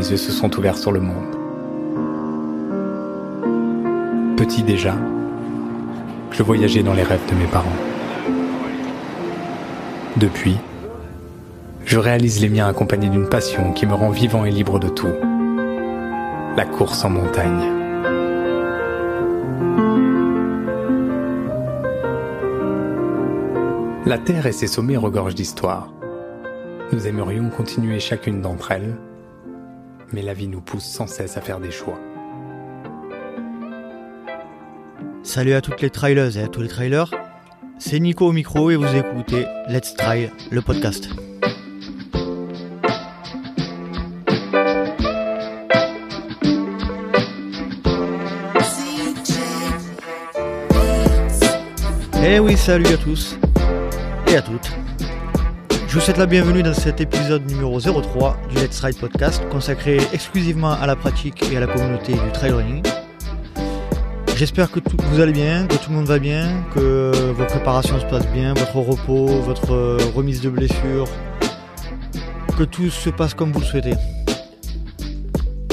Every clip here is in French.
mes yeux se sont ouverts sur le monde. Petit déjà, je voyageais dans les rêves de mes parents. Depuis, je réalise les miens accompagnés d'une passion qui me rend vivant et libre de tout. La course en montagne. La Terre et ses sommets regorgent d'histoire. Nous aimerions continuer chacune d'entre elles, mais la vie nous pousse sans cesse à faire des choix. Salut à toutes les trailers et à tous les trailers, c'est Nico au micro et vous écoutez Let's Try, le podcast. Eh oui, salut à tous et à toutes. Je vous souhaite la bienvenue dans cet épisode numéro 03 du Let's Ride Podcast consacré exclusivement à la pratique et à la communauté du trail running. J'espère que tout, vous allez bien, que tout le monde va bien, que vos préparations se passent bien, votre repos, votre remise de blessures, que tout se passe comme vous le souhaitez.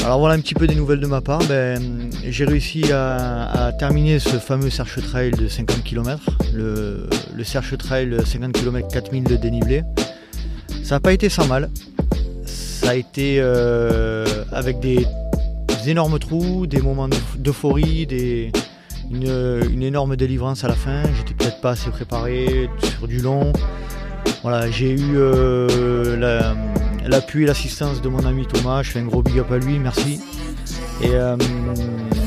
Alors voilà un petit peu des nouvelles de ma part. Ben, j'ai réussi à, terminer ce fameux Search Trail de 50 km, le, le Search Trail 50 km 4000 de dénivelé. Ça n'a pas été sans mal. Ça a été euh, avec des, énormes trous, des moments d'euphorie, une, énorme délivrance à la fin. J'étais peut-être pas assez préparé sur du long. Voilà, j'ai eu euh, la, l'appui et l'assistance de mon ami Thomas. Je fais un gros big up à lui, merci. Et euh,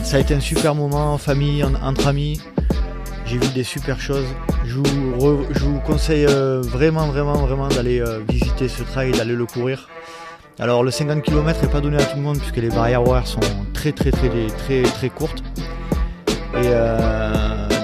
ça a été un super moment en famille, entre amis. J'ai vu des super choses. Je vous, conseille euh, vraiment, vraiment, vraiment d'aller euh, visiter ce trail, d'aller le courir. Alors le 50 km n'est pas donné à tout le monde puisque les barrières horaires sont très très très très très, courtes. Et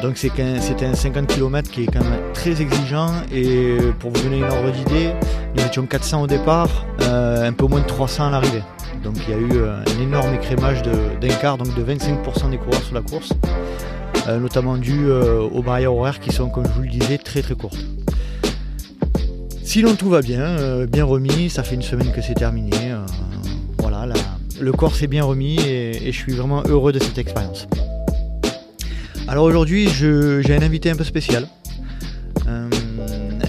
donc c'était un 50 km qui est quand même très exigeant et pour vous donner une ordre d'idée, nous étions 400 au départ, euh, un peu moins de 300 à l'arrivée. Donc il y a eu euh, un énorme écrémage d'un quart, donc de 25% des coureurs sur la course, euh, notamment dû aux barrières horaires qui sont, comme je vous le disais, très très courtes. Sinon tout va bien, bien remis, ça fait une semaine que c'est terminé. voilà, le corps s'est bien remis et, je suis vraiment heureux de cette expérience. Alors aujourd'hui, j'ai un invité un peu spécial. Euh,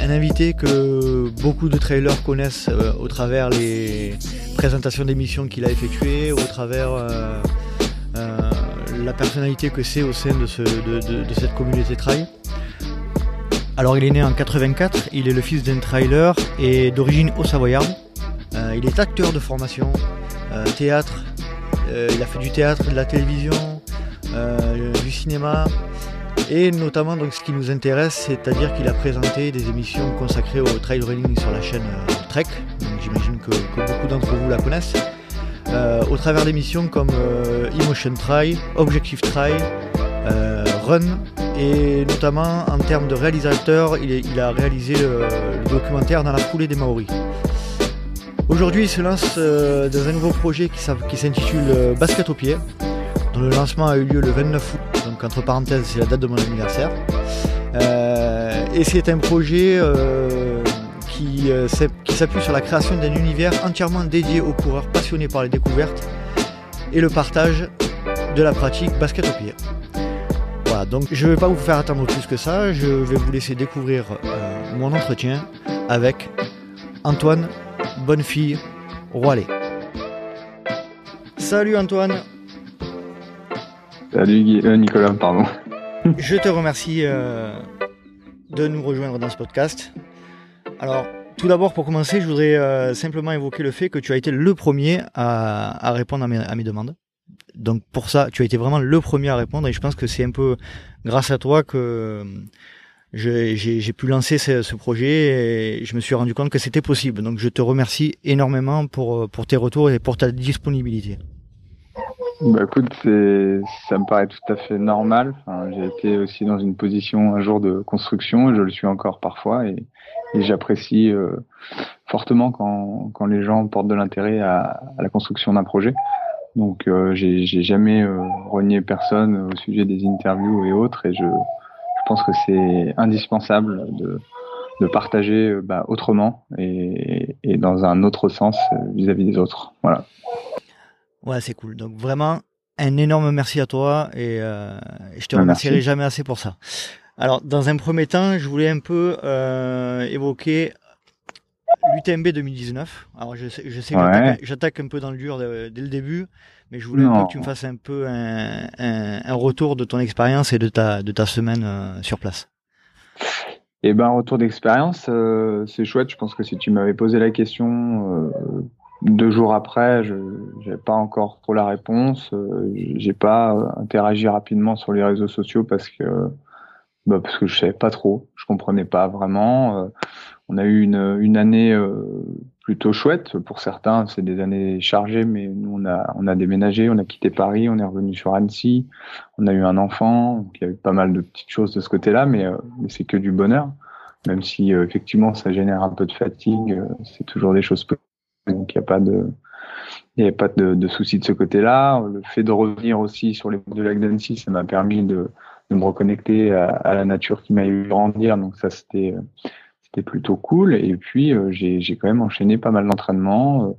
un invité que beaucoup de trailers connaissent euh, au travers les présentations d'émissions qu'il a effectuées, au travers euh, la personnalité que c'est au sein de, cette communauté trail. Alors il est né en 84, il est le fils d'un trailer et d'origine haut-savoyarde. il est acteur de formation, théâtre, il a fait du théâtre, de la télévision, euh, du cinéma. Et notamment, donc, ce qui nous intéresse, c'est-à-dire qu'il a présenté des émissions consacrées au trail running sur la chaîne euh, Trek. J'imagine que, beaucoup d'entre vous la connaissent. Euh, au travers d'émissions comme Emotion Trail, Objective Trail, Run, et notamment en termes de réalisateur, il, a réalisé le, documentaire dans la foulée des Maoris. Aujourd'hui, il se lance dans un nouveau projet qui s'intitule Basket au pied, le lancement a eu lieu le 29 août, donc entre parenthèses, c'est la date de mon anniversaire. Euh, et c'est un projet euh, qui, euh, qui s'appuie sur la création d'un univers entièrement dédié aux coureurs passionnés par les découvertes et le partage de la pratique basket au pied. Voilà, donc je ne vais pas vous faire attendre plus que ça, je vais vous laisser découvrir mon entretien avec Antoine Bonnefille Roilet. Salut Antoine Salut euh, Nicolas, pardon. Je te remercie euh, de nous rejoindre dans ce podcast. Alors, tout d'abord, pour commencer, je voudrais euh, simplement évoquer le fait que tu as été le premier à, répondre à mes, demandes. Donc pour ça, tu as été vraiment le premier à répondre et je pense que c'est un peu grâce à toi que j'ai pu lancer ce, projet et je me suis rendu compte que c'était possible. Donc je te remercie énormément pour, pour tes retours et pour ta disponibilité. Bah écoute, c'est, ça me paraît tout à fait normal. Enfin, j'ai été aussi dans une position un jour de construction, et je le suis encore parfois, et, et j'apprécie euh, fortement quand, quand les gens portent de l'intérêt à, à, la construction d'un projet. Donc euh, j'ai, j'ai jamais euh, renié personne au sujet des interviews et autres, et je, je pense que c'est indispensable de, de partager bah, autrement et, et, dans un autre sens vis-à-vis des autres. Voilà. Ouais, c'est cool. Donc vraiment, un énorme merci à toi et, je te remercierai jamais assez pour ça. Alors, dans un premier temps, je voulais un peu évoquer l'UTMB 2019. Alors, je sais, je sais que j'attaque un peu dans le dur dès le début, mais je voulais un peu que tu me fasses un peu un, un, retour de ton expérience et de ta, de ta semaine euh, sur place. Eh ben, retour d'expérience, euh, c'est chouette. Je pense que si tu m'avais posé la question euh, deux jours après, je n'avais pas encore trop la réponse. j'ai pas interagi rapidement sur les réseaux sociaux parce que bah, parce que je savais pas trop, je comprenais pas vraiment on a eu une, année euh, plutôt chouette. Pour certains, c'est des années chargées, mais nous, on a, on a déménagé, on a quitté Paris, on est revenu sur Annecy, on a eu un enfant, il y a eu pas mal de petites choses de ce côté-là, mais, euh, mais c'est que du bonheur. Même si euh, effectivement ça génère un peu de fatigue, c'est toujours des choses. Donc il n'y a pas de, il n'y a pas de, de soucis de ce côté-là. Le fait de revenir aussi sur les de lac d'Annecy, ça m'a permis de, de me reconnecter à, à, la nature qui m'a eu grandir. Donc ça, c'était c'était plutôt cool. Et puis, euh, j'ai quand même enchaîné pas mal d'entraînements. Euh.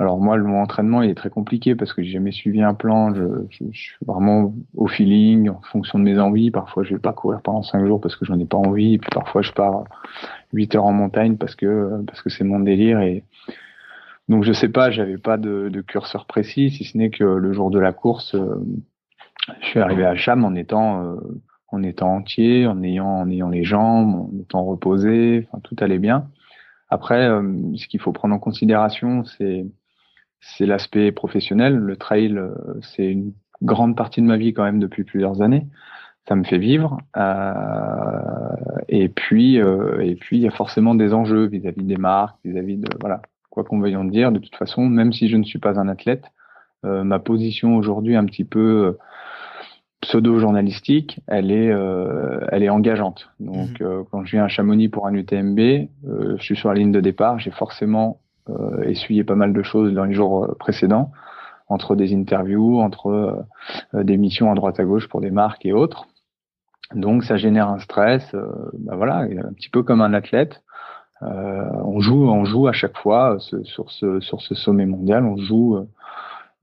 Alors moi, le entraînement il est très compliqué parce que j'ai jamais suivi un plan. Je, je, suis vraiment au feeling, en fonction de mes envies. Parfois, je vais pas courir pendant cinq jours parce que j'en ai pas envie. Et puis parfois, je pars 8 heures en montagne parce que parce que c'est mon délire. Et donc, je sais pas, j'avais pas de, curseur précis, si ce n'est que le jour de la course, euh, je suis arrivé à Cham en étant en étant entier, en ayant, en ayant les jambes, en étant reposé, enfin, tout allait bien. Après, euh, ce qu'il faut prendre en considération, c'est c'est l'aspect professionnel. Le trail, euh, c'est une grande partie de ma vie quand même depuis plusieurs années. Ça me fait vivre. Euh, et puis, euh, et puis, il y a forcément des enjeux vis-à-vis des marques, vis-à-vis de voilà, quoi qu'on veuille en dire. De toute façon, même si je ne suis pas un athlète, ma position aujourd'hui un petit peu pseudo-journalistique, elle est, euh, elle est engageante. Donc, mhm. euh, quand je viens à Chamonix pour un UTMB, euh, je suis sur la ligne de départ, j'ai forcément essuyé pas mal de choses dans les jours précédents, entre des interviews, entre des missions à droite à gauche pour des marques et autres. Donc, ça génère un stress. bah voilà, un petit peu comme un athlète. On joue, on joue à chaque fois sur ce sur ce sommet mondial, on joue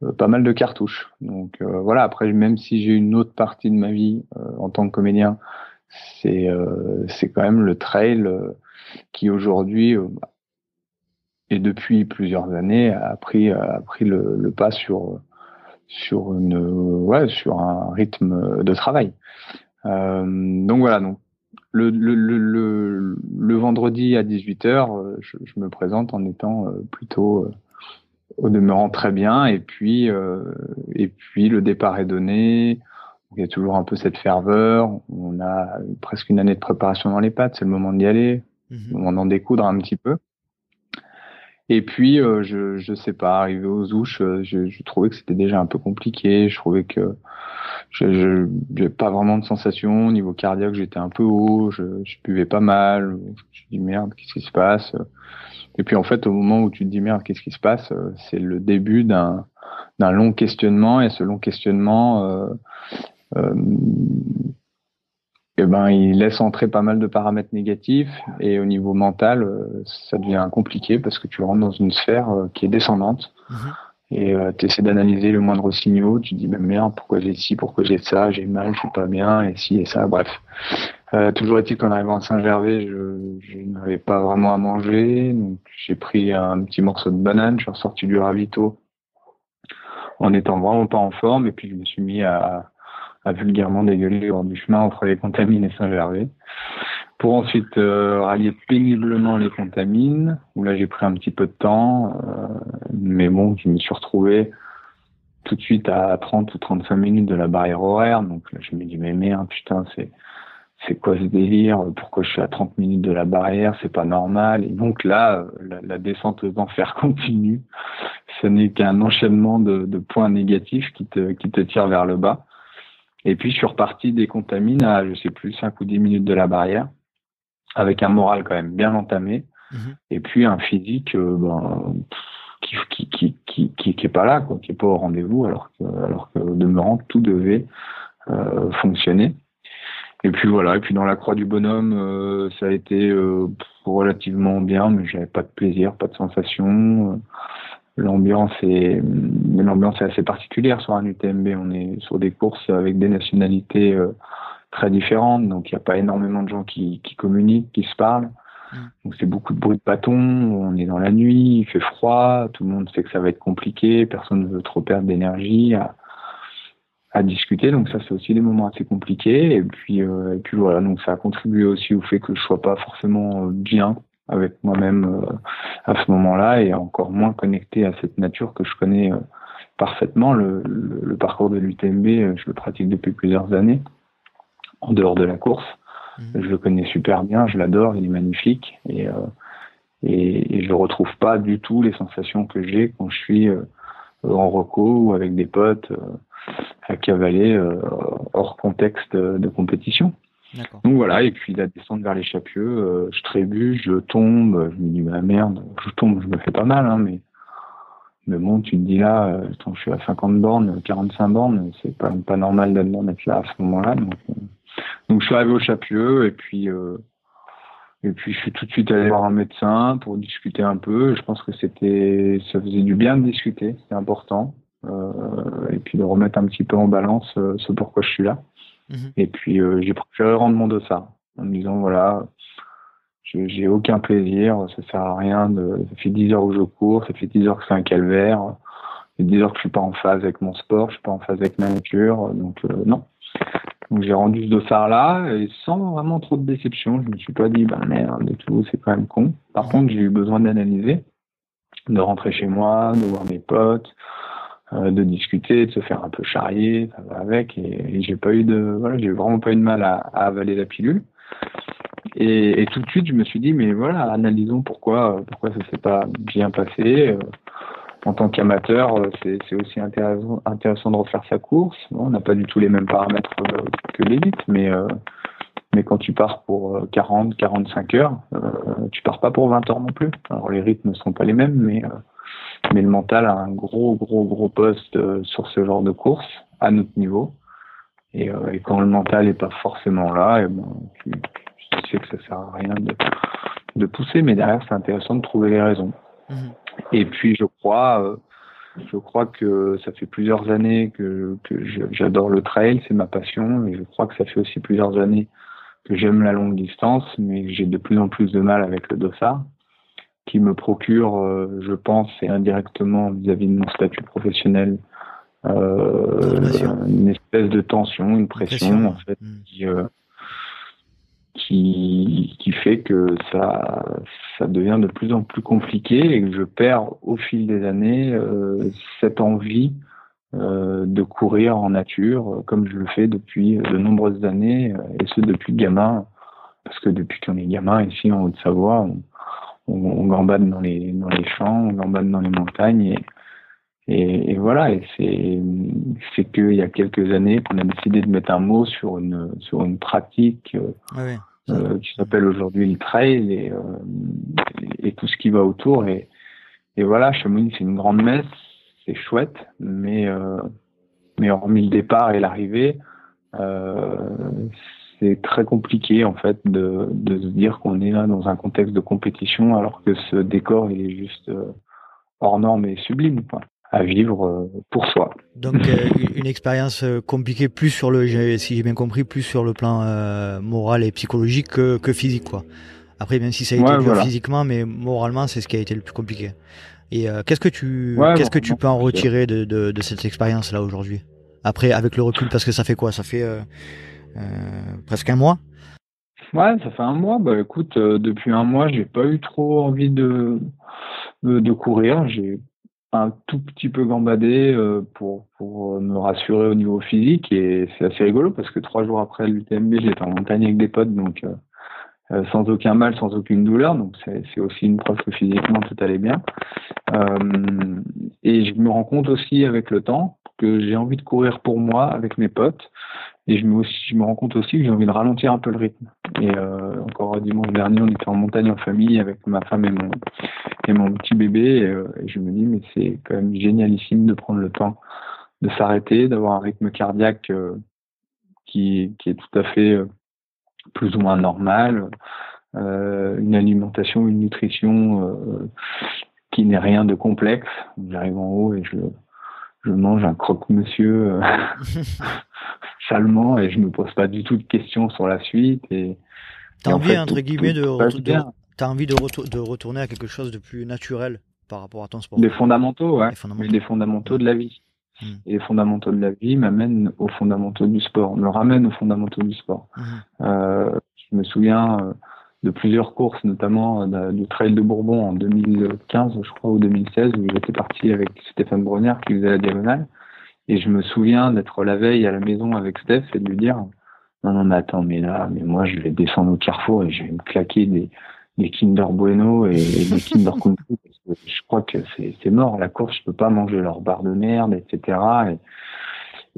euh, pas mal de cartouches. Donc euh, voilà, après même si j'ai une autre partie de ma vie euh, en tant que comédien, c'est quand même le trail qui aujourd'hui et depuis plusieurs années a pris le, pas sur une sur un rythme de travail. donc voilà donc le, le, le, le, vendredi à 18h, je, je, me présente en étant plutôt au demeurant très bien. Et puis, euh, et puis le départ est donné. Il y a toujours un peu cette ferveur. On a presque une année de préparation dans les pattes. C'est le moment d'y aller. Le moment d'en découdre un petit peu. Et puis, euh, je, je sais pas, arrivé aux ouches, euh, je, je trouvais que c'était déjà un peu compliqué. Je trouvais que je n'avais pas vraiment de sensation. Au niveau cardiaque, j'étais un peu haut. Je, je buvais pas mal. Je me dit, merde, qu'est-ce qui se passe? Et puis en fait, au moment où tu te dis merde, qu'est-ce qui se passe, c'est le début d'un d'un long questionnement et ce long questionnement, euh, euh, eh ben, il laisse entrer pas mal de paramètres négatifs et au niveau mental, euh, ça devient compliqué parce que tu rentres dans une sphère qui est descendante. Mm-hmm. Et tu essaies d'analyser le moindre signaux, tu te dis même merde, pourquoi j'ai ci, pourquoi j'ai ça, j'ai mal, je suis pas bien, et ci et ça, bref. Euh, toujours est-il qu'en arrivant à Saint-Gervais, je, je n'avais pas vraiment à manger, donc j'ai pris un petit morceau de banane, je suis ressorti du ravito en étant vraiment pas en forme, et puis je me suis mis à, à vulgairement dégueuler hors du chemin entre les contamines et Saint-Gervais, pour ensuite euh, rallier péniblement les contamines, où là j'ai pris un petit peu de temps, euh, mais bon, je me suis retrouvé tout de suite à 30 ou 35 minutes de la barrière horaire, donc là je me dis mais merde, putain, c'est c'est quoi ce délire? Pourquoi je suis à 30 minutes de la barrière? C'est pas normal. Et donc là, la, descente aux enfers continue. Ce n'est qu'un enchaînement de, de, points négatifs qui te, qui te tire vers le bas. Et puis je suis reparti des contamines à, je sais plus, 5 ou 10 minutes de la barrière, avec un moral quand même bien entamé, mhm. et puis un physique euh, ben, qui, qui, qui, qui, qui, qui est pas là, quoi, qui est pas au rendez-vous, alors que, alors que demeurant tout devait euh, fonctionner. et puis voilà, et puis dans la croix du bonhomme, euh, ça a été euh, relativement bien, mais j'avais pas de plaisir, pas de sensation. L'ambiance est, l'ambiance est assez particulière sur un UTMB. On est sur des courses avec des nationalités euh, très différentes, donc il n'y a pas énormément de gens qui, qui communiquent, qui se parlent. Mm. Donc c'est beaucoup de bruit de bâton, on est dans la nuit, il fait froid, tout le monde sait que ça va être compliqué, personne ne veut trop perdre d'énergie à discuter. Donc ça, c'est aussi des moments assez compliqués. Et puis, euh, et puis voilà, donc ça a contribué aussi au fait que je sois pas forcément euh, bien avec moi-même euh, à ce moment-là et encore moins connecté à cette nature que je connais parfaitement. Le, le, parcours de l'UTMB, je le pratique depuis plusieurs années, en dehors de la course. Mmh. Je le connais super bien, je l'adore, il est magnifique et, et, et je retrouve pas du tout les sensations que j'ai quand je suis en reco ou avec des potes à cavaler euh, hors contexte de compétition. Donc voilà, et puis la descente vers les Chapieux, euh, je trébuche, je tombe, je me dis bah merde, je tombe, je me fais pas mal, hein, mais mais bon, tu te dis là, euh, je suis à 50 bornes, 45 bornes, c'est pas pas normal d'être là à ce moment-là. Donc, donc je suis arrivé au Chapieux et puis et puis je suis tout de suite allé voir un médecin pour discuter un peu. Je pense que c'était ça faisait du bien de discuter, c'était important. Euh, et puis de remettre un petit peu en balance euh, ce pourquoi je suis là. Mhm. Et puis euh, j'ai préféré rendre mon ça en me disant voilà, j'ai aucun plaisir, ça sert à rien de, ça fait 10 heures où je cours, ça fait 10 heures que c'est un calvaire, ça fait 10 heures que je suis pas en phase avec mon sport, je suis pas en phase avec ma nature, donc non. Donc j'ai rendu ce dossard là et sans vraiment trop de déception, je me suis pas dit bah merde et tout, c'est quand même con. Par mhm. contre, j'ai eu besoin d'analyser, de rentrer chez moi, de voir mes potes, euh, de discuter, de se faire un peu charrier, ça va avec. Et, j'ai pas eu de, voilà, j'ai vraiment pas eu de mal à, avaler la pilule. Et, et, tout de suite, je me suis dit, mais voilà, analysons pourquoi, pourquoi ça s'est pas bien passé. Euh, en tant qu'amateur, euh, c'est aussi intéressant, intéressant de refaire sa course. on n'a pas du tout les mêmes paramètres que l'élite, mais mais quand tu pars pour 40, 45 heures, tu pars pas pour 20 heures non plus. Alors les rythmes ne sont pas les mêmes, mais mais le mental a un gros, gros, gros poste euh, sur ce genre de course à notre niveau. Et, euh, et quand le mental n'est pas forcément là, et ben, tu, sais que ça sert à rien de, de pousser, mais derrière c'est intéressant de trouver les raisons. Mhm. Et puis je crois, euh, je crois que ça fait plusieurs années que, que j'adore le trail, c'est ma passion, et je crois que ça fait aussi plusieurs années que j'aime la longue distance, mais j'ai de plus en plus de mal avec le dossard qui me procure, euh, je pense, et indirectement vis-à-vis de mon statut professionnel, euh, une espèce de tension, une pression, en fait, hmm. euh, qui, qui, fait que ça, ça devient de plus en plus compliqué et que je perds au fil des années cette envie de courir en nature, comme je le fais depuis de nombreuses années, et ce depuis gamin, parce que depuis qu'on est gamin ici en Haute-Savoie, on, gambade dans les, dans les champs, on gambade dans les montagnes. Et, et, voilà, et c'est, c'est qu'il y a quelques années qu'on a décidé de mettre un mot sur une, sur une pratique euh, euh, qui s'appelle aujourd'hui le trail et, euh, et, tout ce qui va autour. Et, et voilà, Chamonix, c'est une grande messe, c'est chouette, mais, mais hormis le départ et l'arrivée, c'est très compliqué en fait de, de se dire qu'on est là dans un contexte de compétition alors que ce décor il est juste euh, hors norme et sublime quoi, à vivre euh, pour soi. Donc euh, une expérience compliquée plus sur le si j'ai bien compris plus sur le plan moral et psychologique que, que, physique quoi. Après même si ça a été dur physiquement mais moralement c'est ce qui a été le plus compliqué. Et qu'est-ce que tu qu'est-ce que tu peux en retirer de, de, de cette expérience là aujourd'hui? Après avec le recul parce que ça fait quoi? Ça fait euh, presque un mois? Ouais, ça fait un mois. Bah écoute, euh, depuis un mois, j'ai pas eu trop envie de de, courir. J'ai un tout petit peu gambadé euh, pour pour me rassurer au niveau physique et c'est assez rigolo parce que trois jours après l'UTMB, j'étais en montagne avec des potes, donc sans aucun mal, sans aucune douleur. Donc c'est aussi une preuve que physiquement tout allait bien. et je me rends compte aussi avec le temps que j'ai envie de courir pour moi avec mes potes et je me, je me rends compte aussi que j'ai envie de ralentir un peu le rythme. Et euh, encore dimanche dernier, on était en montagne en famille avec ma femme et mon, et mon petit bébé. Et, euh, je me dis, mais c'est quand même génialissime de prendre le temps de s'arrêter, d'avoir un rythme cardiaque euh, qui, qui est tout à fait plus ou moins normale, une alimentation, une nutrition qui n'est rien de complexe. J'arrive en haut et je, je mange un croque-monsieur salement et je me pose pas du tout de questions sur la suite. Et, T'as envie, entre guillemets, de, as envie de, de, retourner à quelque chose de plus naturel par rapport à ton sport Des fondamentaux, ouais. Les fondamentaux, de la vie. Et les fondamentaux de la vie m'amènent aux fondamentaux du sport, me ramènent aux fondamentaux du sport. Hmm. Euh, je me souviens euh, de plusieurs courses, notamment euh, du Trail de Bourbon en 2015, je crois, ou 2016, où j'étais parti avec Stéphane Brognard qui faisait la diagonale. Et je me souviens d'être la veille à la maison avec Steph et de lui dire non, non, mais attends, mais là, mais moi, je vais descendre au carrefour et je vais me claquer des, des Kinder Bueno et, des Kinder que je crois que c'est mort. La course, je peux pas manger leur barre de merde, etc. Et,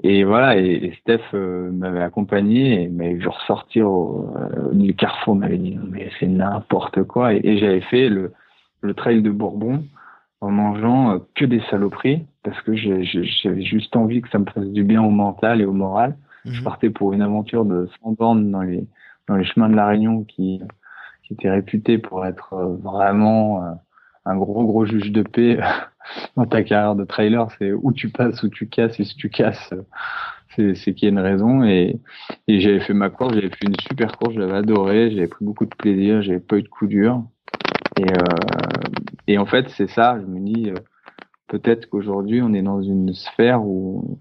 et voilà, et, Steph euh, m'avait accompagné et m'avait vu ressortir au, euh, du carrefour, m'avait dit mais c'est n'importe quoi. Et, j'avais fait le, le trail de Bourbon en mangeant euh, que des saloperies parce que j'avais juste envie que ça me fasse du bien au mental et au moral. Je mhm. partais pour une aventure de 100 bornes dans les, dans les chemins de la Réunion qui, qui était réputé pour être euh, vraiment euh, un gros gros juge de paix dans ta carrière de trailer. C'est où tu passes, où tu casses, et si tu casses, c'est qu'il y a une raison. Et, et j'avais fait ma course, j'avais fait une super course, j'avais adoré, j'avais pris beaucoup de plaisir, j'avais pas eu de coup dur. Et, euh, et en fait, c'est ça, je me dis, euh, peut-être qu'aujourd'hui, on est dans une sphère où,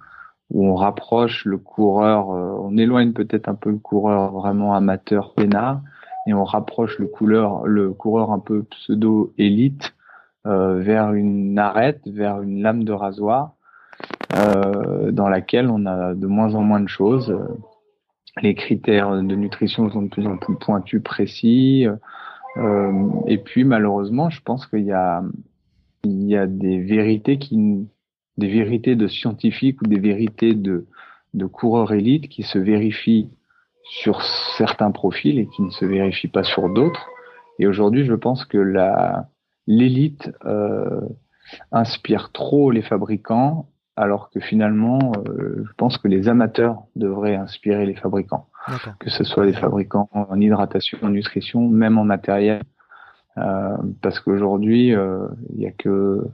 où on rapproche le coureur, euh, on éloigne peut-être un peu le coureur vraiment amateur peinard et on rapproche le coureur, le coureur un peu pseudo élite euh, vers une arête, vers une lame de rasoir euh, dans laquelle on a de moins en moins de choses. Les critères de nutrition sont de plus en plus pointus, précis. Euh, et puis malheureusement, je pense qu'il y a il y a des vérités qui des vérités de scientifiques ou des vérités de de coureurs élites qui se vérifient sur certains profils et qui ne se vérifient pas sur d'autres. Et aujourd'hui, je pense que la l'élite euh, inspire trop les fabricants, alors que finalement, euh, je pense que les amateurs devraient inspirer les fabricants que ce soit des fabricants en hydratation, en nutrition, même en matériel. Euh, parce qu'aujourd'hui, euh, il n'y a que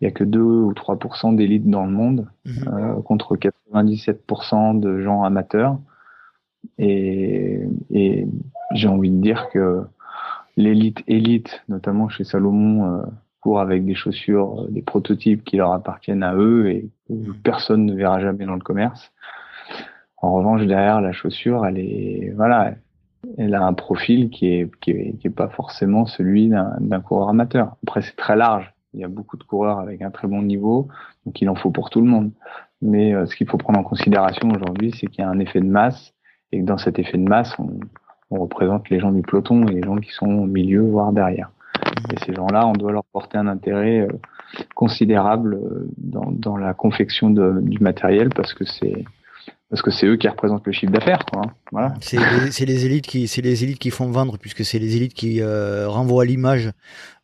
il y a que 2 ou 3% d'élites dans le monde, euh, contre 97% de gens amateurs. Et, et j'ai envie de dire que l'élite élite, notamment chez Salomon, euh, court avec des chaussures, des prototypes qui leur appartiennent à eux et que mhm. personne ne verra jamais dans le commerce. En revanche, derrière la chaussure, elle est, voilà, elle a un profil qui est, qui est, qui est pas forcément celui d'un coureur amateur. Après, c'est très large. Il y a beaucoup de coureurs avec un très bon niveau, donc il en faut pour tout le monde. Mais euh, ce qu'il faut prendre en considération aujourd'hui, c'est qu'il y a un effet de masse et que dans cet effet de masse, on, on, représente les gens du peloton et les gens qui sont au milieu, voire derrière. Et ces gens-là, on doit leur porter un intérêt euh, considérable euh, dans, dans la confection de, du matériel parce que c'est parce que c'est eux qui représentent le chiffre d'affaires quoi hein. voilà. C'est les, les, élites qui c'est les élites qui font vendre puisque c'est les élites qui euh, renvoient l'image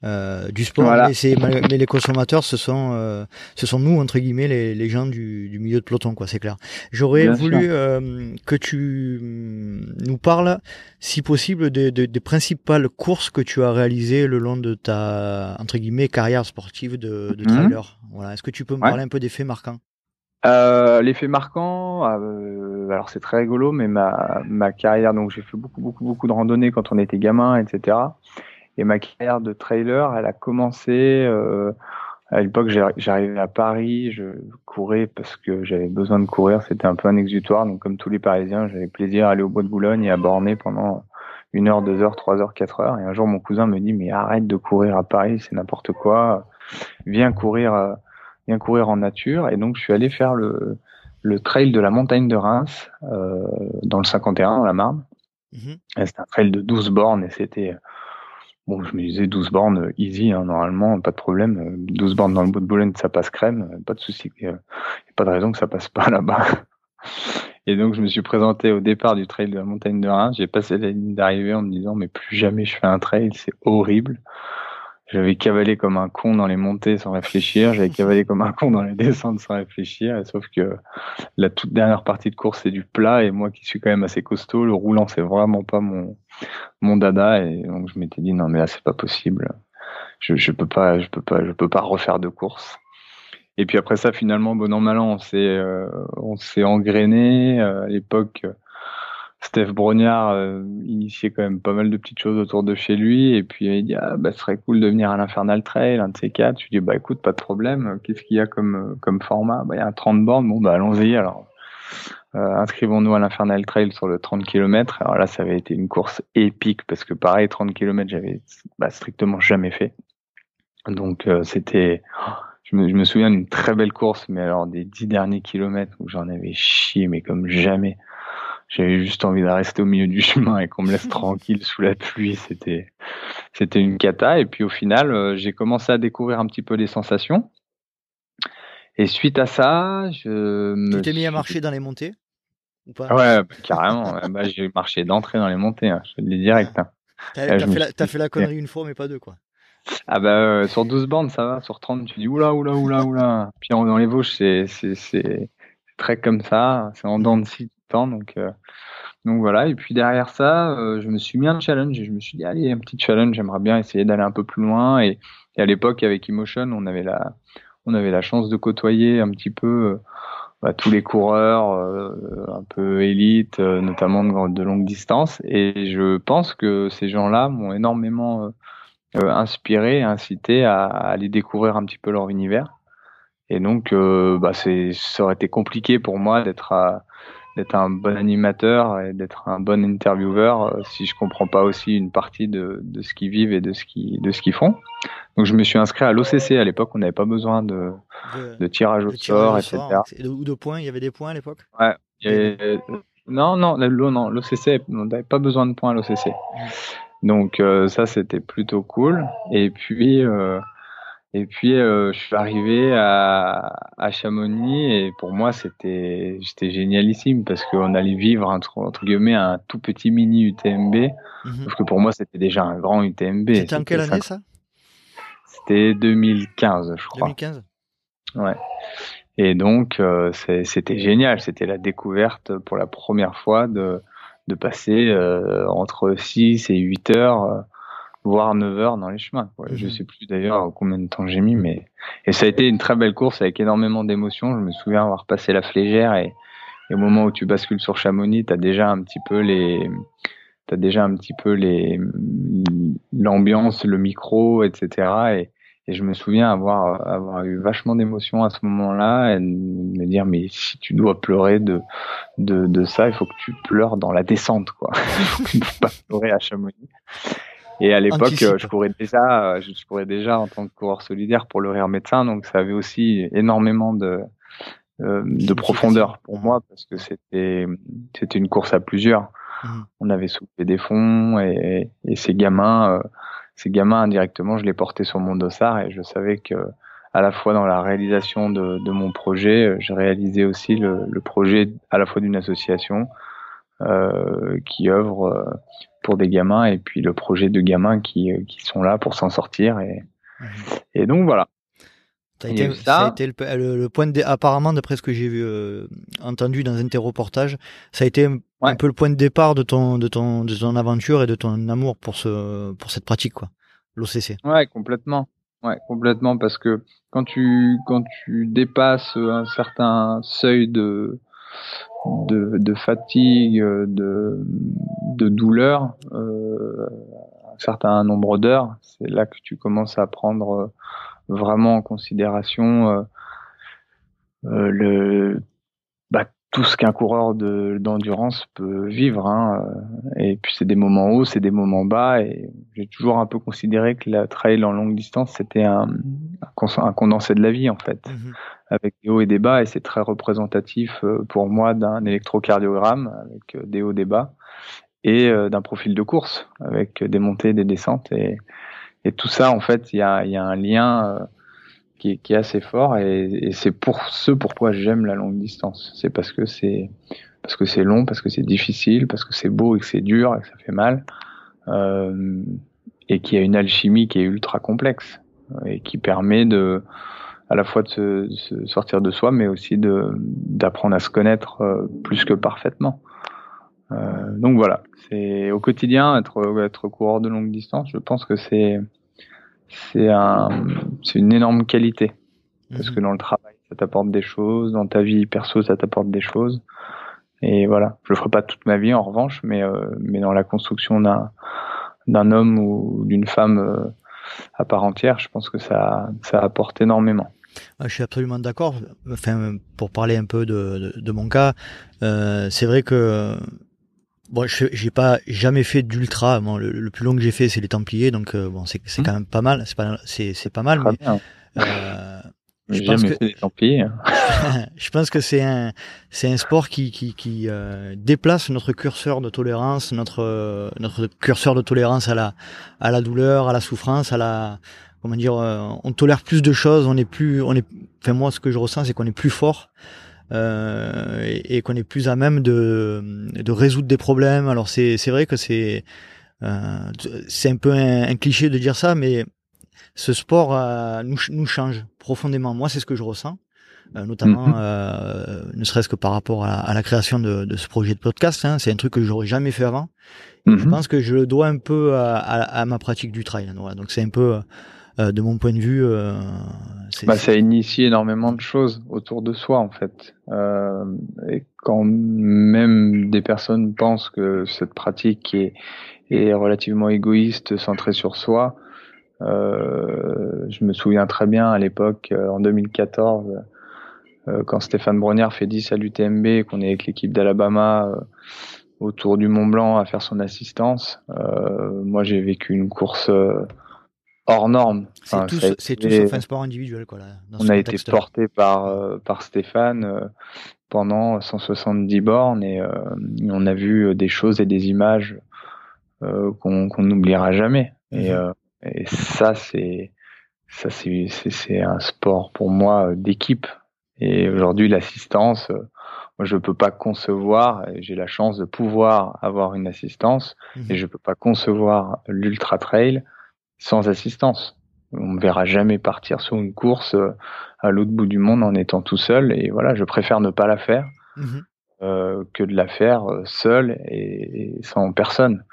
euh, du sport. Mais, mais, les consommateurs ce sont euh, ce sont nous entre guillemets les, les gens du, du, milieu de peloton quoi c'est clair. J'aurais voulu euh, que tu nous parles si possible des, des, des, principales courses que tu as réalisées le long de ta entre guillemets carrière sportive de, de mhm. trailer voilà. Est-ce que tu peux me parler un peu des faits marquants? Euh, L'effet marquant, euh, alors c'est très rigolo, mais ma, ma carrière, donc j'ai fait beaucoup, beaucoup, beaucoup de randonnées quand on était gamin, etc. Et ma carrière de trailer, elle a commencé euh, à l'époque, j'arrivais à Paris, je courais parce que j'avais besoin de courir, c'était un peu un exutoire. Donc comme tous les Parisiens, j'avais plaisir à aller au bois de Boulogne et à borner pendant une heure, deux heures, trois heures, quatre heures. Et un jour, mon cousin me dit mais arrête de courir à Paris, c'est n'importe quoi. Viens courir euh, bien courir en nature. Et donc, je suis allé faire le, le trail de la montagne de Reims euh, dans le 51, dans la Marne. Mhm. C'était un trail de 12 bornes et c'était... Bon, je me disais 12 bornes easy, hein, normalement, pas de problème. 12 bornes dans le bout de Boulogne, ça passe crème, pas de souci. Il n'y a pas de raison que ça passe pas là-bas. Et donc, je me suis présenté au départ du trail de la montagne de Reims. J'ai passé la ligne d'arrivée en me disant, mais plus jamais je fais un trail, c'est horrible j'avais cavalé comme un con dans les montées sans réfléchir, j'avais cavalé comme un con dans les descentes sans réfléchir, sauf que la toute dernière partie de course c'est du plat et moi qui suis quand même assez costaud, le roulant c'est vraiment pas mon mon dada et donc je m'étais dit non mais là c'est pas possible, je je peux pas je peux pas je peux pas refaire de course. Et puis après ça finalement bon an mal an on s'est euh, on s'est engrainé euh, à l'époque Steph Brognard euh, initiait quand même pas mal de petites choses autour de chez lui et puis il dit ah, bah ce serait cool de venir à l'Infernal Trail un de ces quatre. Je lui dis bah écoute pas de problème. Qu'est-ce qu'il y a comme comme format? Bah il y a un 30 bornes. Bon bah allons-y alors. Euh, inscrivons-nous à l'Infernal Trail sur le 30 km alors là ça avait été une course épique parce que pareil 30 km j'avais bah, strictement jamais fait. Donc euh, c'était je me, je me souviens d'une très belle course mais alors des dix derniers kilomètres où j'en avais chié mais comme jamais j'avais juste envie de rester au milieu du chemin et qu'on me laisse tranquille sous la pluie. C'était, c'était une cata. Et puis au final, euh, j'ai commencé à découvrir un petit peu les sensations. Et suite à ça, je me. Tu t'es mis à marcher dans les montées ou pas? Ouais, bah, carrément. bah, j'ai marché d'entrée dans les montées. Hein. Je te le dis direct. Hein. T'as, fait, la, fait la connerie une fois, mais pas deux, quoi. Ah bah euh, sur 12 bandes ça va, sur 30 tu dis oula oula oula oula. Puis dans les Vosges c'est c'est c'est très comme ça, c'est en dents de scie donc, euh, donc voilà. Et puis derrière ça, euh, je me suis mis un challenge et je me suis dit, allez, un petit challenge, j'aimerais bien essayer d'aller un peu plus loin. Et, à l'époque, avec Emotion, on avait la, on avait la chance de côtoyer un petit peu euh, bah, tous les coureurs un peu élites, notamment de, de longue distance. Et je pense que ces gens-là m'ont énormément inspiré, incité à, aller découvrir un petit peu leur univers. Et donc, bah, c'est, ça aurait été compliqué pour moi d'être à, d'être un bon animateur et d'être un bon intervieweur euh, si je comprends pas aussi une partie de, de ce qu'ils vivent et de ce qu'ils de ce qu'ils font. Donc je me suis inscrit à l'OCC à l'époque, on n'avait pas besoin de, de, tirage au sort, etc. Ou de points, il y avait des points à l'époque? Ouais. non, non, non, l'OCC, on n'avait pas besoin de points à l'OCC. Donc euh, ça c'était plutôt cool. Et puis euh, et puis, euh, je suis arrivé à, à, Chamonix et pour moi, c'était j'étais génialissime parce qu'on allait vivre entre, entre, guillemets un tout petit mini UTMB. Mhm. Parce que pour moi, c'était déjà un grand UTMB. C'était en quelle année ça? C'était 2015, je crois. 2015 Ouais. Et donc, euh, c'était génial. C'était la découverte pour la première fois de, de passer euh, entre 6 et 8 heures voire 9 heures dans les chemins. Quoi. Je mhm. sais plus d'ailleurs combien de temps j'ai mis, mais et ça a été une très belle course avec énormément d'émotions. Je me souviens avoir passé la flégère et, au moment où tu bascules sur Chamonix, t'as déjà un petit peu les t'as déjà un petit peu les l'ambiance, le micro, etc. Et, et je me souviens avoir avoir eu vachement d'émotions à ce moment-là et me dire mais si tu dois pleurer de de, de ça, il faut que tu pleures dans la descente quoi. il faut pas pleurer à Chamonix. Et à l'époque, euh, je courais déjà, euh, je courais déjà en tant que coureur solidaire pour le rire médecin, donc ça avait aussi énormément de euh, de profondeur pour moi parce que c'était c'était une course à plusieurs. Mmh. On avait soulevé des fonds et, et ces gamins, ces gamins indirectement, je les portais sur mon dossard et je savais que à la fois dans la réalisation de, de mon projet, je réalisais aussi le, le projet à la fois d'une association euh, qui œuvre pour des gamins et puis le projet de gamins qui, euh, qui sont là pour s'en sortir. Et, et donc voilà. Ça a, été, ça a été le, point de, apparemment d'après ce que j'ai vu euh, entendu dans un de tes reportages, ça a été un, peu le point de départ de ton de ton de ton aventure et de ton amour pour ce pour cette pratique quoi, l'OCC. Ouais, complètement. Ouais, complètement parce que quand tu quand tu dépasses un certain seuil de de, de fatigue, de, de douleur, euh, un certain nombre d'heures, c'est là que tu commences à prendre euh, vraiment en considération euh, le bah, tout ce qu'un coureur d'endurance peut vivre. Hein. Et puis c'est des moments hauts, c'est des moments bas. Et j'ai toujours un peu considéré que la trail en longue distance, c'était un, un, condensé de la vie en fait. Mmh avec des hauts et des bas, et c'est très représentatif pour moi d'un électrocardiogramme avec des hauts, des bas, et euh, d'un profil de course avec des montées, des descentes, et, et tout ça, en fait, il y a, y a, un lien qui est, qui est, assez fort, et, et c'est pour ce pourquoi j'aime la longue distance. C'est parce que c'est parce que c'est long, parce que c'est difficile, parce que c'est beau et que c'est dur et que ça fait mal. Euh, et qui a une alchimie qui est ultra complexe et qui permet de à la fois de se, sortir de soi, mais aussi de d'apprendre à se connaître plus que parfaitement. Euh, donc voilà, c'est au quotidien être être coureur de longue distance. Je pense que c'est c'est un une énorme qualité parce que mhm. dans le travail ça t'apporte des choses, dans ta vie perso ça t'apporte des choses. Et voilà, je le ferai pas toute ma vie en revanche, mais euh, mais dans la construction d'un d'un homme ou d'une femme euh, à part entière, je pense que ça ça apporte énormément. Ah, je suis absolument d'accord. Enfin, pour parler un peu de, de, de mon cas, euh, c'est vrai que Bon, j'ai pas jamais fait d'ultra. Bon, le, plus long que j'ai fait, c'est les Templiers, donc euh, bon, c'est mmh. quand même pas mal. C'est pas c'est pas mal, mais euh, je pense que fait des Templiers. je pense que c'est un c'est un sport qui qui, qui euh, déplace notre curseur de tolérance, notre notre curseur de tolérance à la à la douleur, à la souffrance, à la comment dire, euh, on tolère plus de choses. On est plus, on est. Enfin moi, ce que je ressens, c'est qu'on est plus fort euh, et, qu'on est plus à même de, de résoudre des problèmes. Alors c'est vrai que c'est euh, c'est un peu un, cliché de dire ça, mais ce sport euh, nous, nous change profondément. Moi, c'est ce que je ressens. Notamment mhm. euh, ne serait-ce que par rapport à, à la création de, de, ce projet de podcast. Hein. C'est un truc que j'aurais jamais fait avant. Je mhm. pense que je le dois un peu à, à, à ma pratique du trail. Voilà. Donc c'est un peu de mon point de vue. Euh, bah, ça initie énormément de choses autour de soi en fait. Euh, et quand même des personnes pensent que cette pratique est, est relativement égoïste, centrée sur soi, euh, je me souviens très bien à l'époque, euh, en 2014, quand Stéphane Brognard fait 10 à l'UTMB, qu'on est avec l'équipe d'Alabama autour du Mont Blanc à faire son assistance. moi, j'ai vécu une course hors norme. C'est tout, c'est tout sauf un sport individuel, quoi. Là, on a été porté par euh, par Stéphane euh, pendant 170 bornes et euh, on a vu des choses et des images qu'on n'oubliera jamais. Et, mhm. et ça, c'est ça, c'est c'est un sport pour moi d'équipe. Et aujourd'hui, l'assistance, moi, je peux pas concevoir. J'ai la chance de pouvoir avoir une assistance, mhm. et je peux pas concevoir l'ultra trail sans assistance. On ne verra jamais partir sur une course euh, à l'autre bout du monde en étant tout seul. Et voilà, je préfère ne pas la faire mhm. euh, que de la faire euh, seul et, sans personne.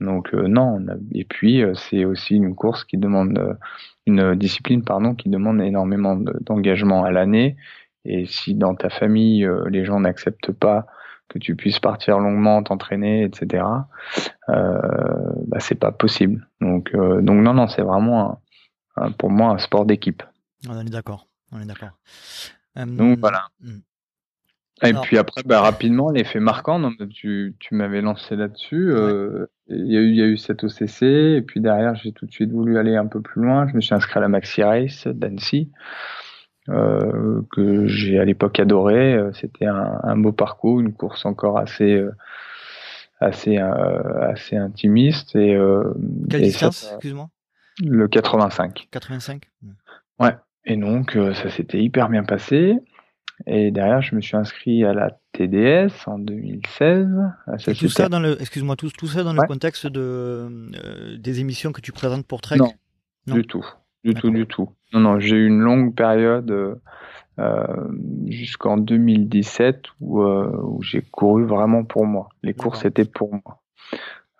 Donc non. et puis c'est aussi une course qui demande une discipline pardon qui demande énormément d'engagement à l'année. Et si dans ta famille les gens n'acceptent pas que tu puisses partir longuement, t'entraîner, etc. Euh, bah, c'est pas possible. Donc, euh, donc non, non, c'est vraiment pour moi un sport d'équipe. On est d'accord. On est d'accord. Euh, donc voilà. Hmm. Et puis après, bah, rapidement, l'effet marquant, tu, tu m'avais lancé là-dessus. Euh, il y, a eu, il y a eu cette OCC, et puis derrière, j'ai tout de suite voulu aller un peu plus loin. Je me suis inscrit à la Maxi Race d'Annecy. Euh, que j'ai à l'époque adoré. Euh, c'était un, un, beau parcours, une course encore assez euh, assez assez intimiste et quelle distance excuse-moi? Le 85 85 ouais. Et donc ça s'était hyper bien passé. Et derrière je me suis inscrit à la TDS en 2016 tout ça dans le excuse-moi tout, tout ça dans le contexte de des émissions que tu présentes pour Trek? Non, non. du tout du tout, du tout. Non, non, j'ai eu une longue période euh, jusqu'en 2017 où, euh, où j'ai couru vraiment pour moi. Les courses étaient pour moi.